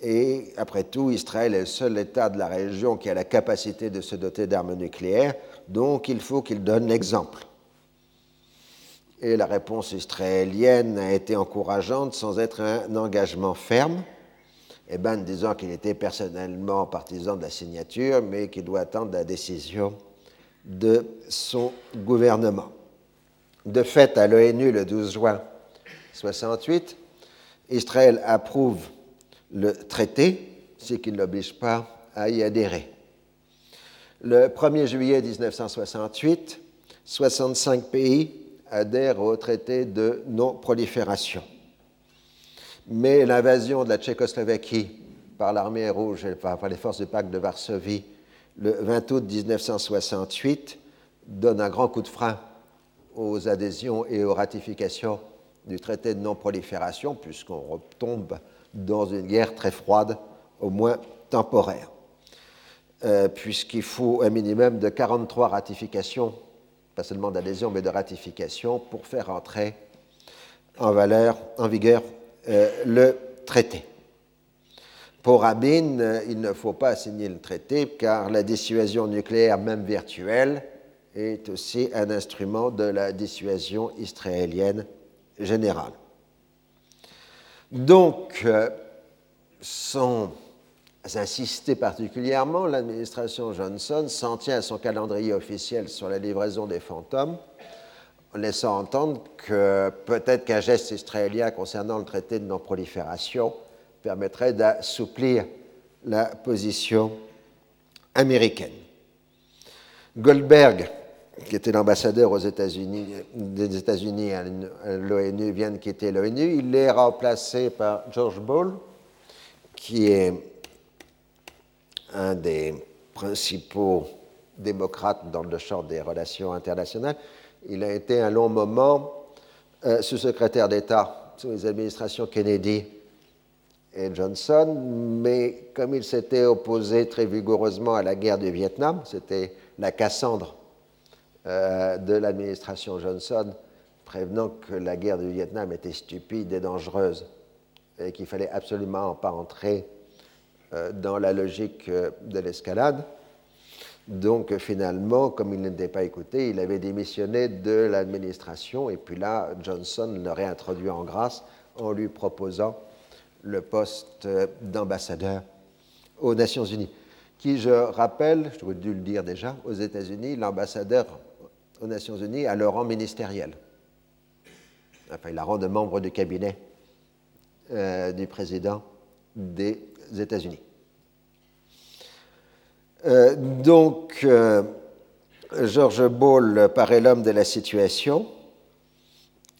Et après tout, Israël est le seul État de la région qui a la capacité de se doter d'armes nucléaires, donc il faut qu'il donne l'exemple. Et la réponse israélienne a été encourageante sans être un engagement ferme. Eban disant qu'il était personnellement partisan de la signature, mais qu'il doit attendre la décision de son gouvernement. De fait, à l'ONU, le 12 juin 1968, Israël approuve le traité, ce qui ne l'oblige pas à y adhérer. Le 1er juillet 1968, 65 pays adhèrent au traité de non-prolifération. Mais l'invasion de la Tchécoslovaquie par l'armée rouge et par les forces du pacte de Varsovie le 20 août 1968 donne un grand coup de frein aux adhésions et aux ratifications du traité de non-prolifération, puisqu'on retombe dans une guerre très froide, au moins temporaire, euh, puisqu'il faut un minimum de 43 ratifications, pas seulement d'adhésion, mais de ratification, pour faire entrer en, valeur, en vigueur euh, le traité. Pour Rabin, euh, il ne faut pas signer le traité car la dissuasion nucléaire, même virtuelle, est aussi un instrument de la dissuasion israélienne générale. Donc, euh, sans insister particulièrement, l'administration Johnson s'en tient à son calendrier officiel sur la livraison des fantômes, en laissant entendre que peut-être qu'un geste israélien concernant le traité de non-prolifération permettrait d'assouplir la position américaine. Goldberg qui était l'ambassadeur aux États-Unis, des États-Unis à l'ONU, vient de quitter l'ONU. Il est remplacé par George Ball, qui est un des principaux démocrates dans le champ des relations internationales. Il a été un long moment euh, sous-secrétaire d'État sous les administrations Kennedy et Johnson, mais comme il s'était opposé très vigoureusement à la guerre du Vietnam, c'était la Cassandre euh, de l'administration Johnson, prévenant que la guerre du Vietnam était stupide et dangereuse et qu'il fallait absolument pas entrer euh, dans la logique euh, de l'escalade. Donc finalement, comme il n'était pas écouté, il avait démissionné de l'administration et puis là, Johnson le réintroduit en grâce en lui proposant le poste d'ambassadeur aux Nations Unies, qui, je rappelle, je dû le dire déjà, aux États-Unis, l'ambassadeur aux Nations Unies à leur rang ministériel. Enfin, il a rang de membre du cabinet euh, du président des États-Unis. Euh, donc, euh, George Ball paraît l'homme de la situation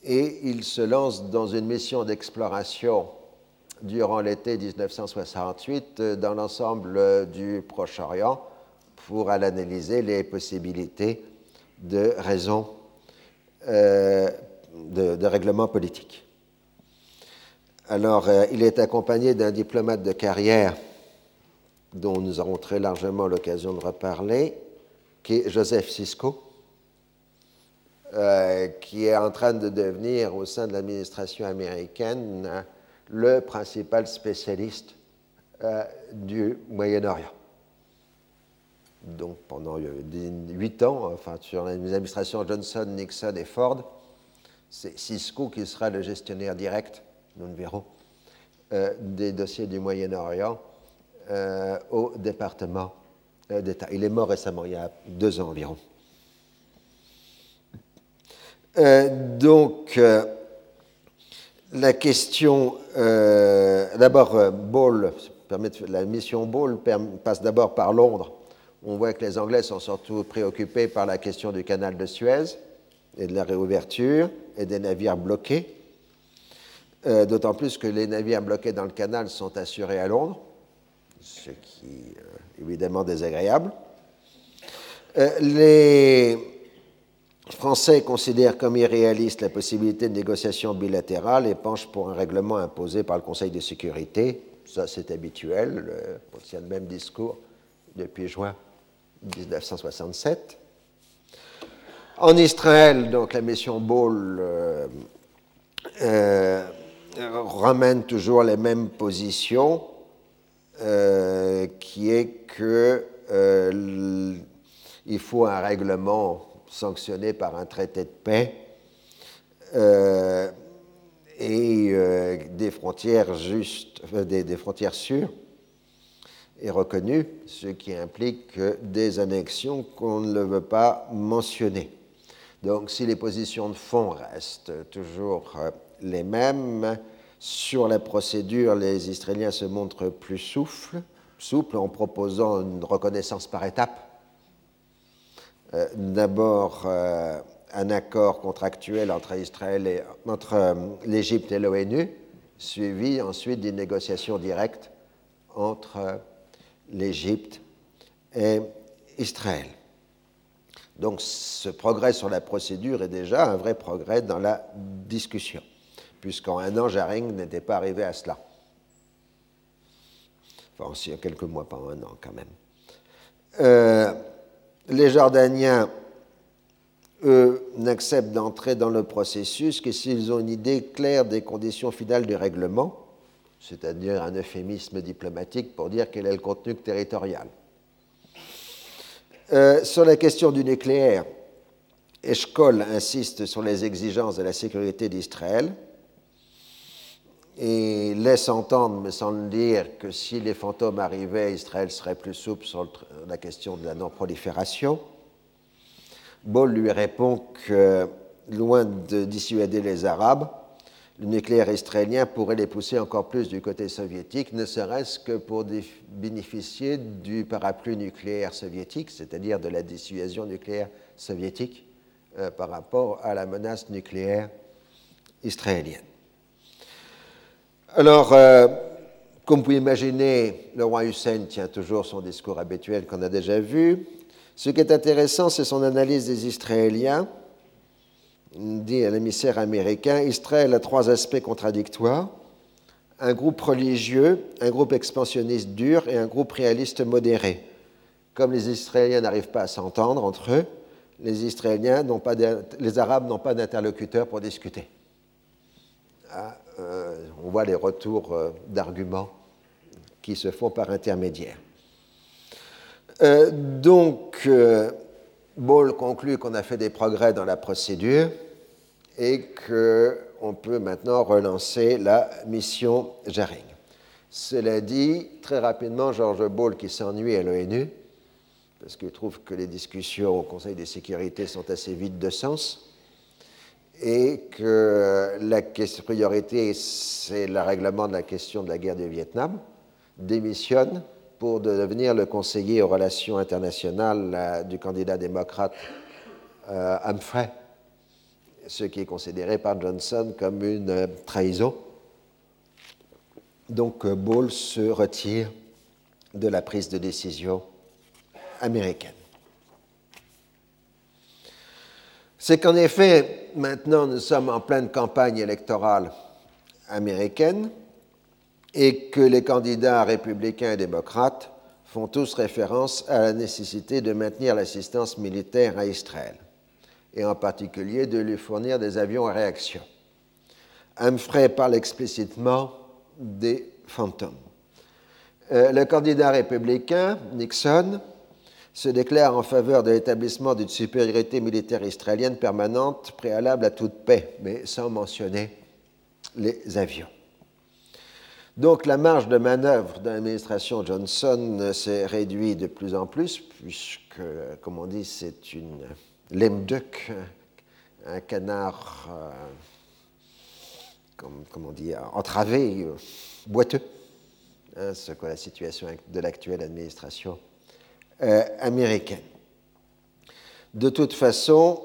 et il se lance dans une mission d'exploration durant l'été 1968 dans l'ensemble du Proche-Orient pour analyser les possibilités de raisons euh, de, règlement politique. Alors, euh, il est accompagné d'un diplomate de carrière dont nous aurons très largement l'occasion de reparler, qui est Joseph Sisko, euh, qui est en train de devenir, au sein de l'administration américaine, le principal spécialiste euh, du Moyen-Orient. Donc pendant huit ans, enfin sur les administrations Johnson, Nixon et Ford, c'est Cisco qui sera le gestionnaire direct, nous le verrons, euh, des dossiers du Moyen-Orient euh, au département d'État. Il est mort récemment, il y a deux ans environ. donc, la question, d'abord, Ball la mission Ball passe d'abord par Londres. On voit que les Anglais sont surtout préoccupés par la question du canal de Suez et de la réouverture et des navires bloqués. Euh, d'autant plus que les navires bloqués dans le canal sont assurés à Londres, ce qui est évidemment désagréable. Euh, les Français considèrent comme irréaliste la possibilité de négociations bilatérales et penchent pour un règlement imposé par le Conseil de sécurité ça, c'est habituel. on tient le même discours depuis juin 1967. En Israël, donc, la mission Ball euh, euh, ramène toujours les mêmes positions, euh, qui est que il faut un règlement sanctionné par un traité de paix et euh, des frontières justes, des, frontières sûres et reconnues, ce qui implique des annexions qu'on ne veut pas mentionner. Donc si les positions de fond restent toujours euh, les mêmes, sur la procédure, les Israéliens se montrent plus souples, souples en proposant une reconnaissance par étapes. Euh, d'abord, un accord contractuel entre Israël et entre euh, l'Égypte et l'ONU, suivi ensuite d'une négociation directe entre euh, l'Égypte et Israël. Donc ce progrès sur la procédure est déjà un vrai progrès dans la discussion, puisqu'en un an, Jaring n'était pas arrivé à cela. Enfin, a quelques mois, pas un an quand même. Euh, les Jordaniens eux, n'acceptent d'entrer dans le processus que s'ils ont une idée claire des conditions finales du règlement, c'est-à-dire un euphémisme diplomatique pour dire quel est le contenu territorial. Euh, sur la question du nucléaire, Eshkol insiste sur les exigences de la sécurité d'Israël et laisse entendre, me semble dire, que si les fantômes arrivaient, Israël serait plus souple sur la question de la non-prolifération. Ball lui répond que, loin de dissuader les Arabes, le nucléaire israélien pourrait les pousser encore plus du côté soviétique, ne serait-ce que pour bénéficier du parapluie nucléaire soviétique, c'est-à-dire de la dissuasion nucléaire soviétique euh, par rapport à la menace nucléaire israélienne. Alors, euh, comme vous pouvez imaginer, le roi Hussein tient toujours son discours habituel qu'on a déjà vu. Ce qui est intéressant, c'est son analyse des Israéliens. Il dit à l'émissaire américain, Israël a trois aspects contradictoires. Un groupe religieux, un groupe expansionniste dur et un groupe réaliste modéré. Comme les Israéliens n'arrivent pas à s'entendre entre eux, les, les Arabes n'ont pas d'interlocuteur pour discuter. Euh, on voit les retours euh, d'arguments qui se font par intermédiaire. Euh, donc, Ball conclut qu'on a fait des progrès dans la procédure et qu'on peut maintenant relancer la mission Jaring. Cela dit, très rapidement, George Ball, qui s'ennuie à l'ONU, parce qu'il trouve que les discussions au Conseil de sécurité sont assez vides de sens, et que la priorité, c'est le règlement de la question de la guerre du Vietnam, démissionne pour devenir le conseiller aux relations internationales euh, du candidat démocrate euh, Humphrey, ce qui est considéré par Johnson comme une euh, trahison. Donc Ball se retire de la prise de décision américaine. C'est qu'en effet, maintenant nous sommes en pleine campagne électorale américaine et que les candidats républicains et démocrates font tous référence à la nécessité de maintenir l'assistance militaire à Israël, et en particulier de lui fournir des avions à réaction. Humphrey parle explicitement des fantômes. Euh, le candidat républicain, Nixon, se déclare en faveur de l'établissement d'une supériorité militaire israélienne permanente préalable à toute paix, mais sans mentionner les avions. Donc la marge de manœuvre de l'administration Johnson s'est réduite de plus en plus, puisque, comme on dit, c'est une lemduck, un canard, euh, comme, on dit, entravé, euh, boiteux, hein, ce qu'est la situation de l'actuelle administration euh. De toute façon,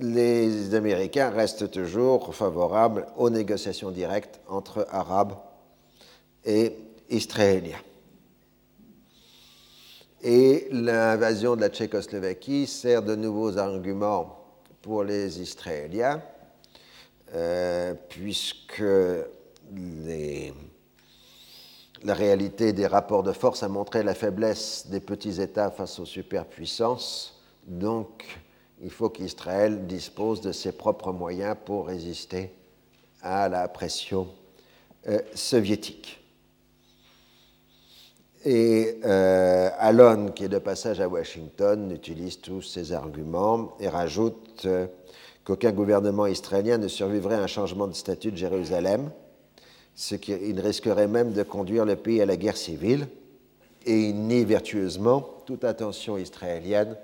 les Américains restent toujours favorables aux négociations directes entre Arabes et Israéliens. Et l'invasion de la Tchécoslovaquie sert de nouveaux arguments pour les Israéliens, euh, puisque les la réalité des rapports de force a montré la faiblesse des petits États face aux superpuissances. Donc, il faut qu'Israël dispose de ses propres moyens pour résister à la pression euh, soviétique. Et euh, qui est de passage à Washington, utilise tous ces arguments et rajoute euh, qu'aucun gouvernement israélien ne survivrait à un changement de statut de Jérusalem ce qui risquerait même de conduire le pays à la guerre civile, et il nie vertueusement toute intention israélienne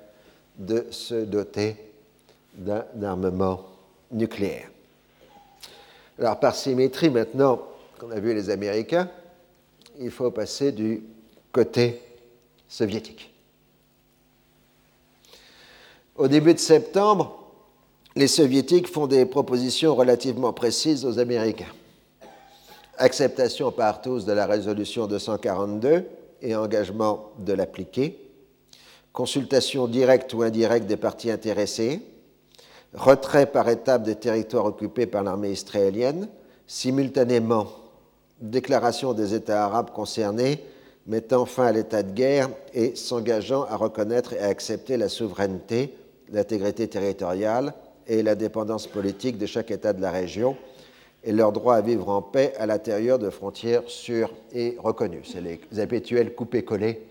de se doter d'un armement nucléaire. Alors par symétrie maintenant qu'on a vu les Américains, il faut passer du côté soviétique. Au début de septembre, les soviétiques font des propositions relativement précises aux Américains acceptation par tous de la résolution 242 et engagement de l'appliquer, consultation directe ou indirecte des parties intéressées, retrait par étape des territoires occupés par l'armée israélienne, simultanément déclaration des États arabes concernés mettant fin à l'état de guerre et s'engageant à reconnaître et à accepter la souveraineté, l'intégrité territoriale et la dépendance politique de chaque État de la région et leur droit à vivre en paix à l'intérieur de frontières sûres et reconnues. C'est les habituels coupés-collés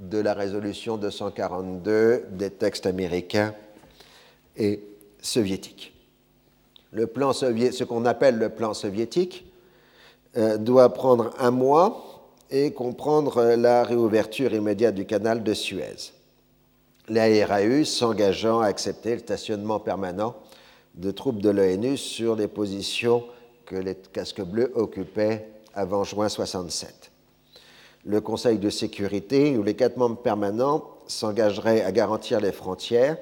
de la résolution 242 des textes américains et soviétiques. Le plan ce qu'on appelle le plan soviétique euh, doit prendre un mois et comprendre la réouverture immédiate du canal de Suez. La RAU s'engageant à accepter le stationnement permanent de troupes de l'ONU sur les positions que les casques bleus occupaient avant juin 67. Le Conseil de sécurité, où les quatre membres permanents s'engageraient à garantir les frontières,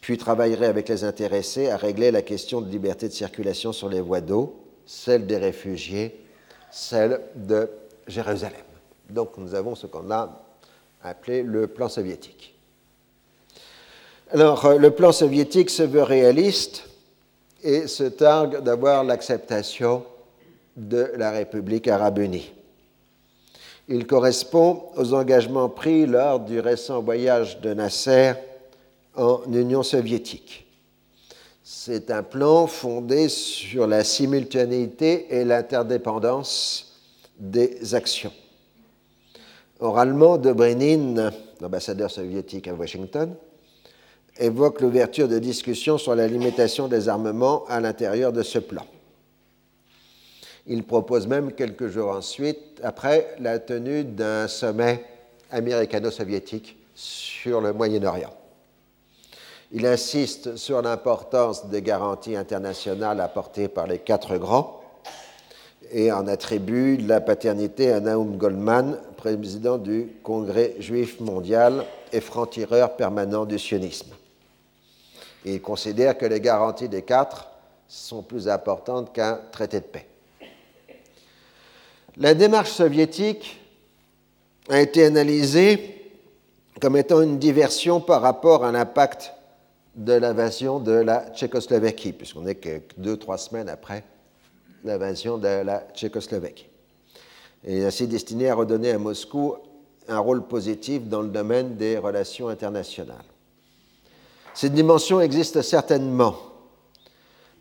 puis travailleraient avec les intéressés à régler la question de liberté de circulation sur les voies d'eau, celle des réfugiés, celle de Jérusalem. Donc nous avons ce qu'on a appelé le plan soviétique. Alors, le plan soviétique se veut réaliste et se targue d'avoir l'acceptation de la République arabe unie. Il correspond aux engagements pris lors du récent voyage de Nasser en Union soviétique. C'est un plan fondé sur la simultanéité et l'interdépendance des actions. Oralement, Dobrynin, l'ambassadeur soviétique à Washington, évoque l'ouverture de discussions sur la limitation des armements à l'intérieur de ce plan. Il propose même quelques jours ensuite, après la tenue d'un sommet américano-soviétique sur le Moyen-Orient. Il insiste sur l'importance des garanties internationales apportées par les quatre grands et en attribue la paternité à Naum Goldman, président du Congrès juif mondial et franc-tireur permanent du sionisme il considère que les garanties des quatre sont plus importantes qu'un traité de paix. La démarche soviétique a été analysée comme étant une diversion par rapport à l'impact de l'invasion de la Tchécoslovaquie, puisqu'on est que deux, trois semaines après l'invasion de la Tchécoslovaquie. Et ainsi destiné à redonner à Moscou un rôle positif dans le domaine des relations internationales. Cette dimension existe certainement,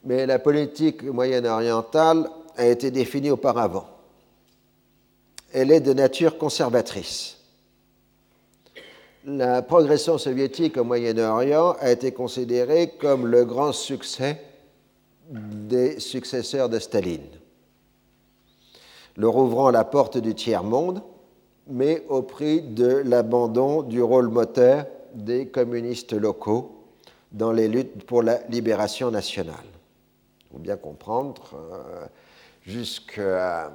mais la politique moyenne orientale a été définie auparavant. elle est de nature conservatrice. La progression soviétique au Moyen-Orient a été considérée comme le grand succès des successeurs de Staline, leur ouvrant la porte du tiers-monde, mais au prix de l'abandon du rôle moteur des communistes locaux dans les luttes pour la libération nationale. Il faut bien comprendre, euh, jusqu'à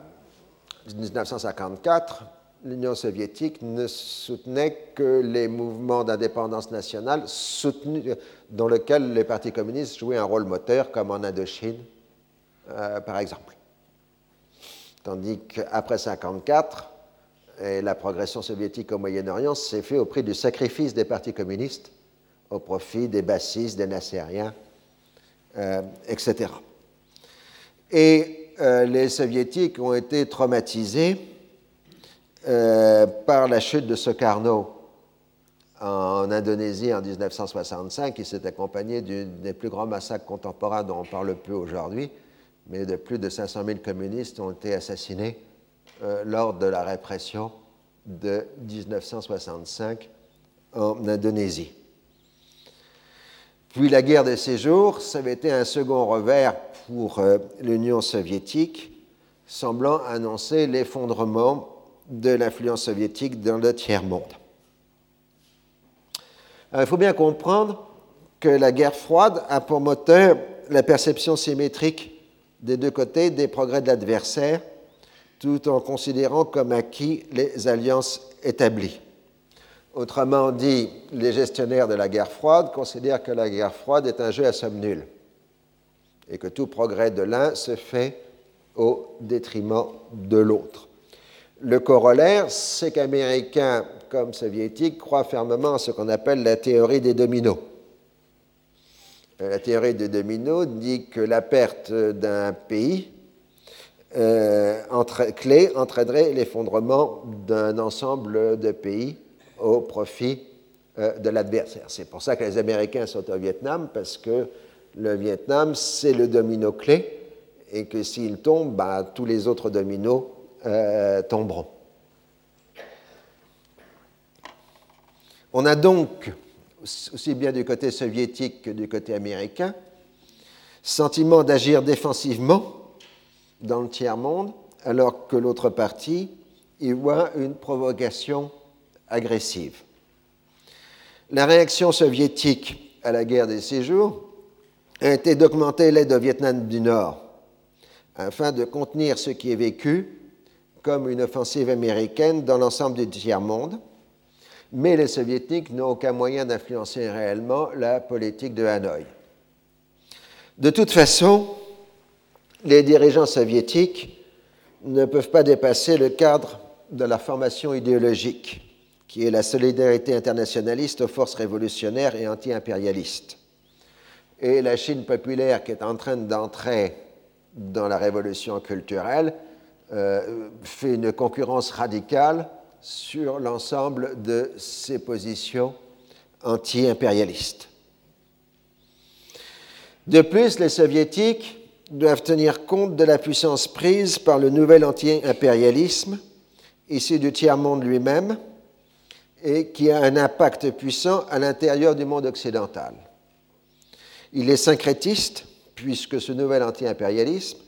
1954, l'Union soviétique ne soutenait que les mouvements d'indépendance nationale soutenus, dans lesquels les partis communistes jouaient un rôle moteur, comme en Indochine, euh, par exemple. Tandis qu'après 1954, et la progression soviétique au Moyen-Orient s'est faite au prix du sacrifice des partis communistes au profit des bassistes, des nassériens, euh, etc. Et euh, les soviétiques ont été traumatisés euh, par la chute de Sukarno en Indonésie en 1965, qui s'est accompagné des plus grands massacres contemporains dont on parle peu aujourd'hui, mais de plus de 500 000 communistes ont été assassinés euh, lors de la répression de 1965 en Indonésie. Puis la guerre des séjours, ça avait été un second revers pour euh, l'Union soviétique, semblant annoncer l'effondrement de l'influence soviétique dans le tiers-monde. Il faut bien comprendre que la guerre froide a pour moteur la perception symétrique des deux côtés des progrès de l'adversaire tout en considérant comme acquis les alliances établies. Autrement dit, les gestionnaires de la guerre froide considèrent que la guerre froide est un jeu à somme nulle et que tout progrès de l'un se fait au détriment de l'autre. Le corollaire, c'est qu'Américains comme Soviétiques croient fermement à ce qu'on appelle la théorie des dominos. La théorie des dominos dit que la perte d'un pays euh, clé entraînerait l'effondrement d'un ensemble de pays au profit euh, de l'adversaire. C'est pour ça que les Américains sont au Vietnam, parce que le Vietnam, c'est le domino clé, et que s'il tombe, bah, tous les autres dominos euh, tomberont. On a donc, aussi bien du côté soviétique que du côté américain, sentiment d'agir défensivement dans le tiers-monde, alors que l'autre partie y voit une provocation La réaction soviétique à la guerre des séjours a été d'augmenter l'aide au Vietnam du Nord afin de contenir ce qui est vécu comme une offensive américaine dans l'ensemble du tiers-monde, mais les soviétiques n'ont aucun moyen d'influencer réellement la politique de Hanoï. De toute façon, les dirigeants soviétiques ne peuvent pas dépasser le cadre de la formation idéologique, qui est la solidarité internationaliste aux forces révolutionnaires et anti-impérialistes. Et la Chine populaire qui est en train d'entrer dans la révolution culturelle euh, fait une concurrence radicale sur l'ensemble de ses positions anti-impérialistes. De plus, les soviétiques doivent tenir compte de la puissance prise par le nouvel anti-impérialisme, issu du tiers-monde lui-même, et qui a un impact puissant à l'intérieur du monde occidental. Il est syncrétiste, puisque ce nouvel anti-impérialisme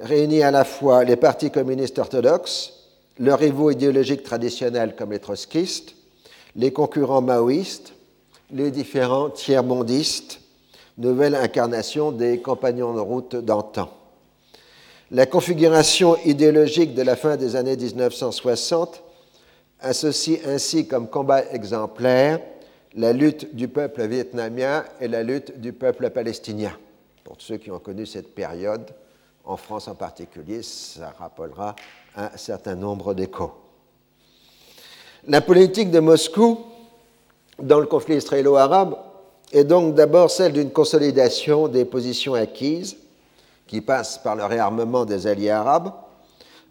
réunit à la fois les partis communistes orthodoxes, leurs rivaux idéologiques traditionnels comme les trotskistes, les concurrents maoïstes, les différents tiers-mondistes, nouvelle incarnation des compagnons de route d'antan. La configuration idéologique de la fin des années 1960 associe ainsi comme combat exemplaire la lutte du peuple vietnamien et la lutte du peuple palestinien. Pour ceux qui ont connu cette période, en France en particulier, ça rappellera un certain nombre d'échos. La politique de Moscou dans le conflit israélo-arabe est donc d'abord celle d'une consolidation des positions acquises, qui passe par le réarmement des alliés arabes,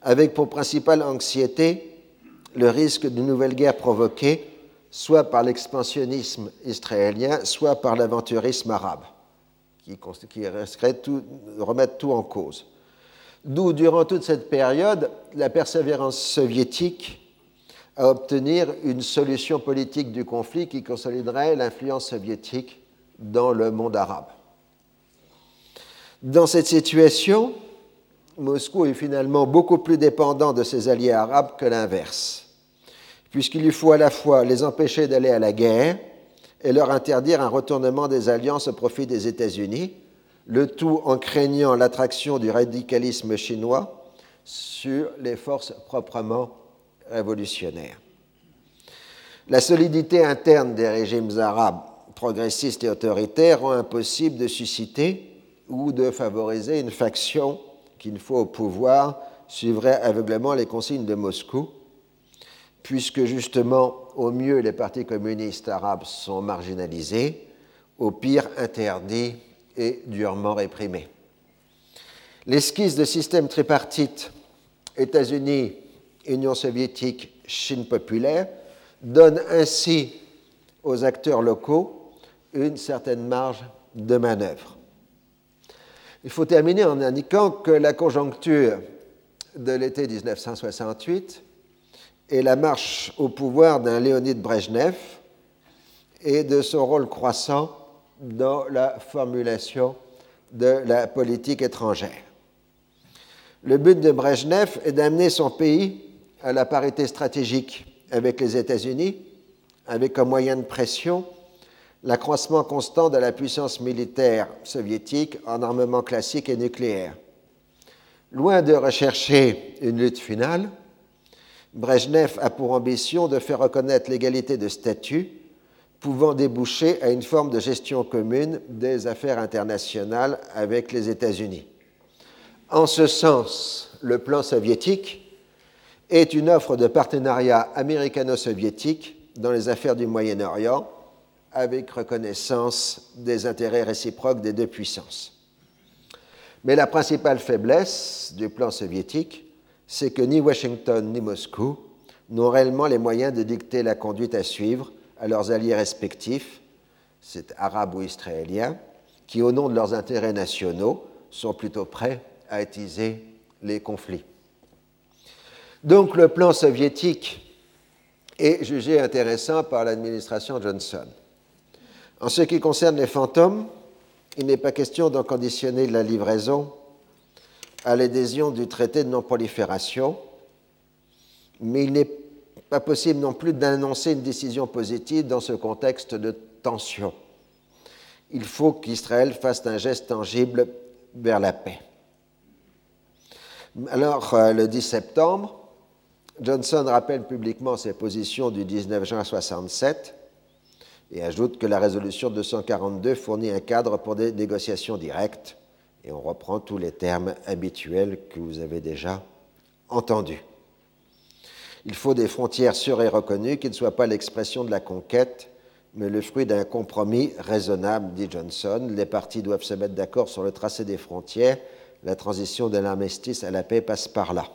avec pour principale anxiété le risque d'une nouvelle guerre provoquée soit par l'expansionnisme israélien, soit par l'aventurisme arabe, qui, qui tout, remettent tout en cause. D'où, durant toute cette période, la persévérance soviétique à obtenir une solution politique du conflit qui consoliderait l'influence soviétique dans le monde arabe. Dans cette situation, Moscou est finalement beaucoup plus dépendant de ses alliés arabes que l'inverse, puisqu'il lui faut à la fois les empêcher d'aller à la guerre et leur interdire un retournement des alliances au profit des États-Unis, le tout en craignant l'attraction du radicalisme chinois sur les forces proprement révolutionnaires. La solidité interne des régimes arabes progressistes et autoritaires rend impossible de susciter ou de favoriser une faction qu'il faut au pouvoir suivrait aveuglément les consignes de Moscou, puisque justement, au mieux, les partis communistes arabes sont marginalisés, au pire, interdits et durement réprimés. L'esquisse de système tripartite États-Unis, Union soviétique, Chine populaire donne ainsi aux acteurs locaux une certaine marge de manœuvre. Il faut terminer en indiquant que la conjoncture de l'été 1968 est la marche au pouvoir d'un Léonid Brejnev et de son rôle croissant dans la formulation de la politique étrangère. Le but de Brejnev est d'amener son pays à la parité stratégique avec les États-Unis, avec comme moyen de pression l'accroissement constant de la puissance militaire soviétique en armement classique et nucléaire. Loin de rechercher une lutte finale, Brezhnev a pour ambition de faire reconnaître l'égalité de statut pouvant déboucher à une forme de gestion commune des affaires internationales avec les États-Unis. En ce sens, le plan soviétique est une offre de partenariat américano-soviétique dans les affaires du Moyen-Orient avec reconnaissance des intérêts réciproques des deux puissances. Mais la principale faiblesse du plan soviétique, c'est que ni Washington ni Moscou n'ont réellement les moyens de dicter la conduite à suivre à leurs alliés respectifs, c'est arabes ou israéliens, qui, au nom de leurs intérêts nationaux, sont plutôt prêts à attiser les conflits. Donc le plan soviétique est jugé intéressant par l'administration Johnson. En ce qui concerne les fantômes, il n'est pas question d'en conditionner la livraison à l'adhésion du traité de non-prolifération, mais il n'est pas possible non plus d'annoncer une décision positive dans ce contexte de tension. Il faut qu'Israël fasse un geste tangible vers la paix. Alors, euh, le 10 septembre, Johnson rappelle publiquement ses positions du 19 juin 1967 et ajoute que la résolution 242 fournit un cadre pour des négociations directes, et on reprend tous les termes habituels que vous avez déjà entendus. Il faut des frontières sûres et reconnues qui ne soient pas l'expression de la conquête, mais le fruit d'un compromis raisonnable, dit Johnson. Les parties doivent se mettre d'accord sur le tracé des frontières. La transition de l'armistice à la paix passe par là.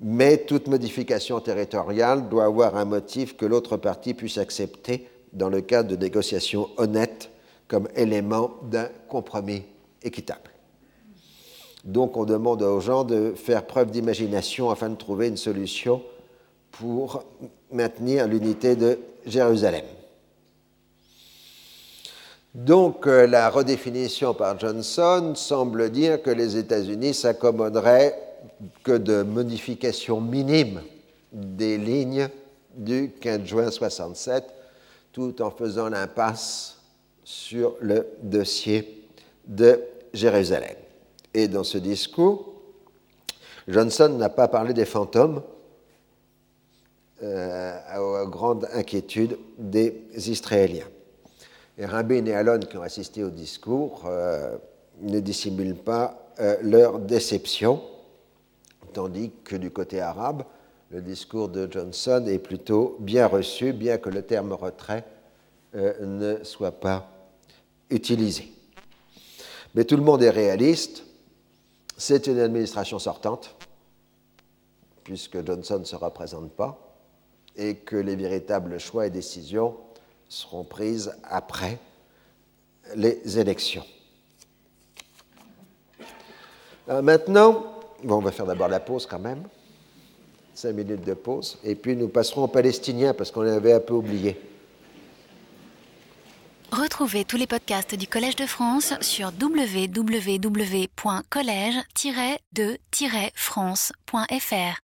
Mais toute modification territoriale doit avoir un motif que l'autre partie puisse accepter dans le cadre de négociations honnêtes comme élément d'un compromis équitable. Donc on demande aux gens de faire preuve d'imagination afin de trouver une solution pour maintenir l'unité de Jérusalem. Donc euh, la redéfinition par Johnson semble dire que les États-Unis s'accommoderaient que de modifications minimes des lignes du 15 juin 1967 tout en faisant l'impasse sur le dossier de Jérusalem. Et dans ce discours, Johnson n'a pas parlé des fantômes, euh, à grande inquiétude des Israéliens. Et Rabin et Alon, qui ont assisté au discours, euh, ne dissimulent pas euh, leur déception, tandis que du côté arabe, le discours de Johnson est plutôt bien reçu, bien que le terme retrait euh, ne soit pas utilisé. Mais tout le monde est réaliste. C'est une administration sortante, puisque Johnson ne se représente pas, et que les véritables choix et décisions seront prises après les élections. maintenant, Bon, on va faire d'abord la pause quand même. Cinq minutes de pause. Et puis nous passerons aux Palestiniens parce qu'on l'avait un peu oublié. Retrouvez tous les podcasts du Collège de France sur www.collège-de-france.fr.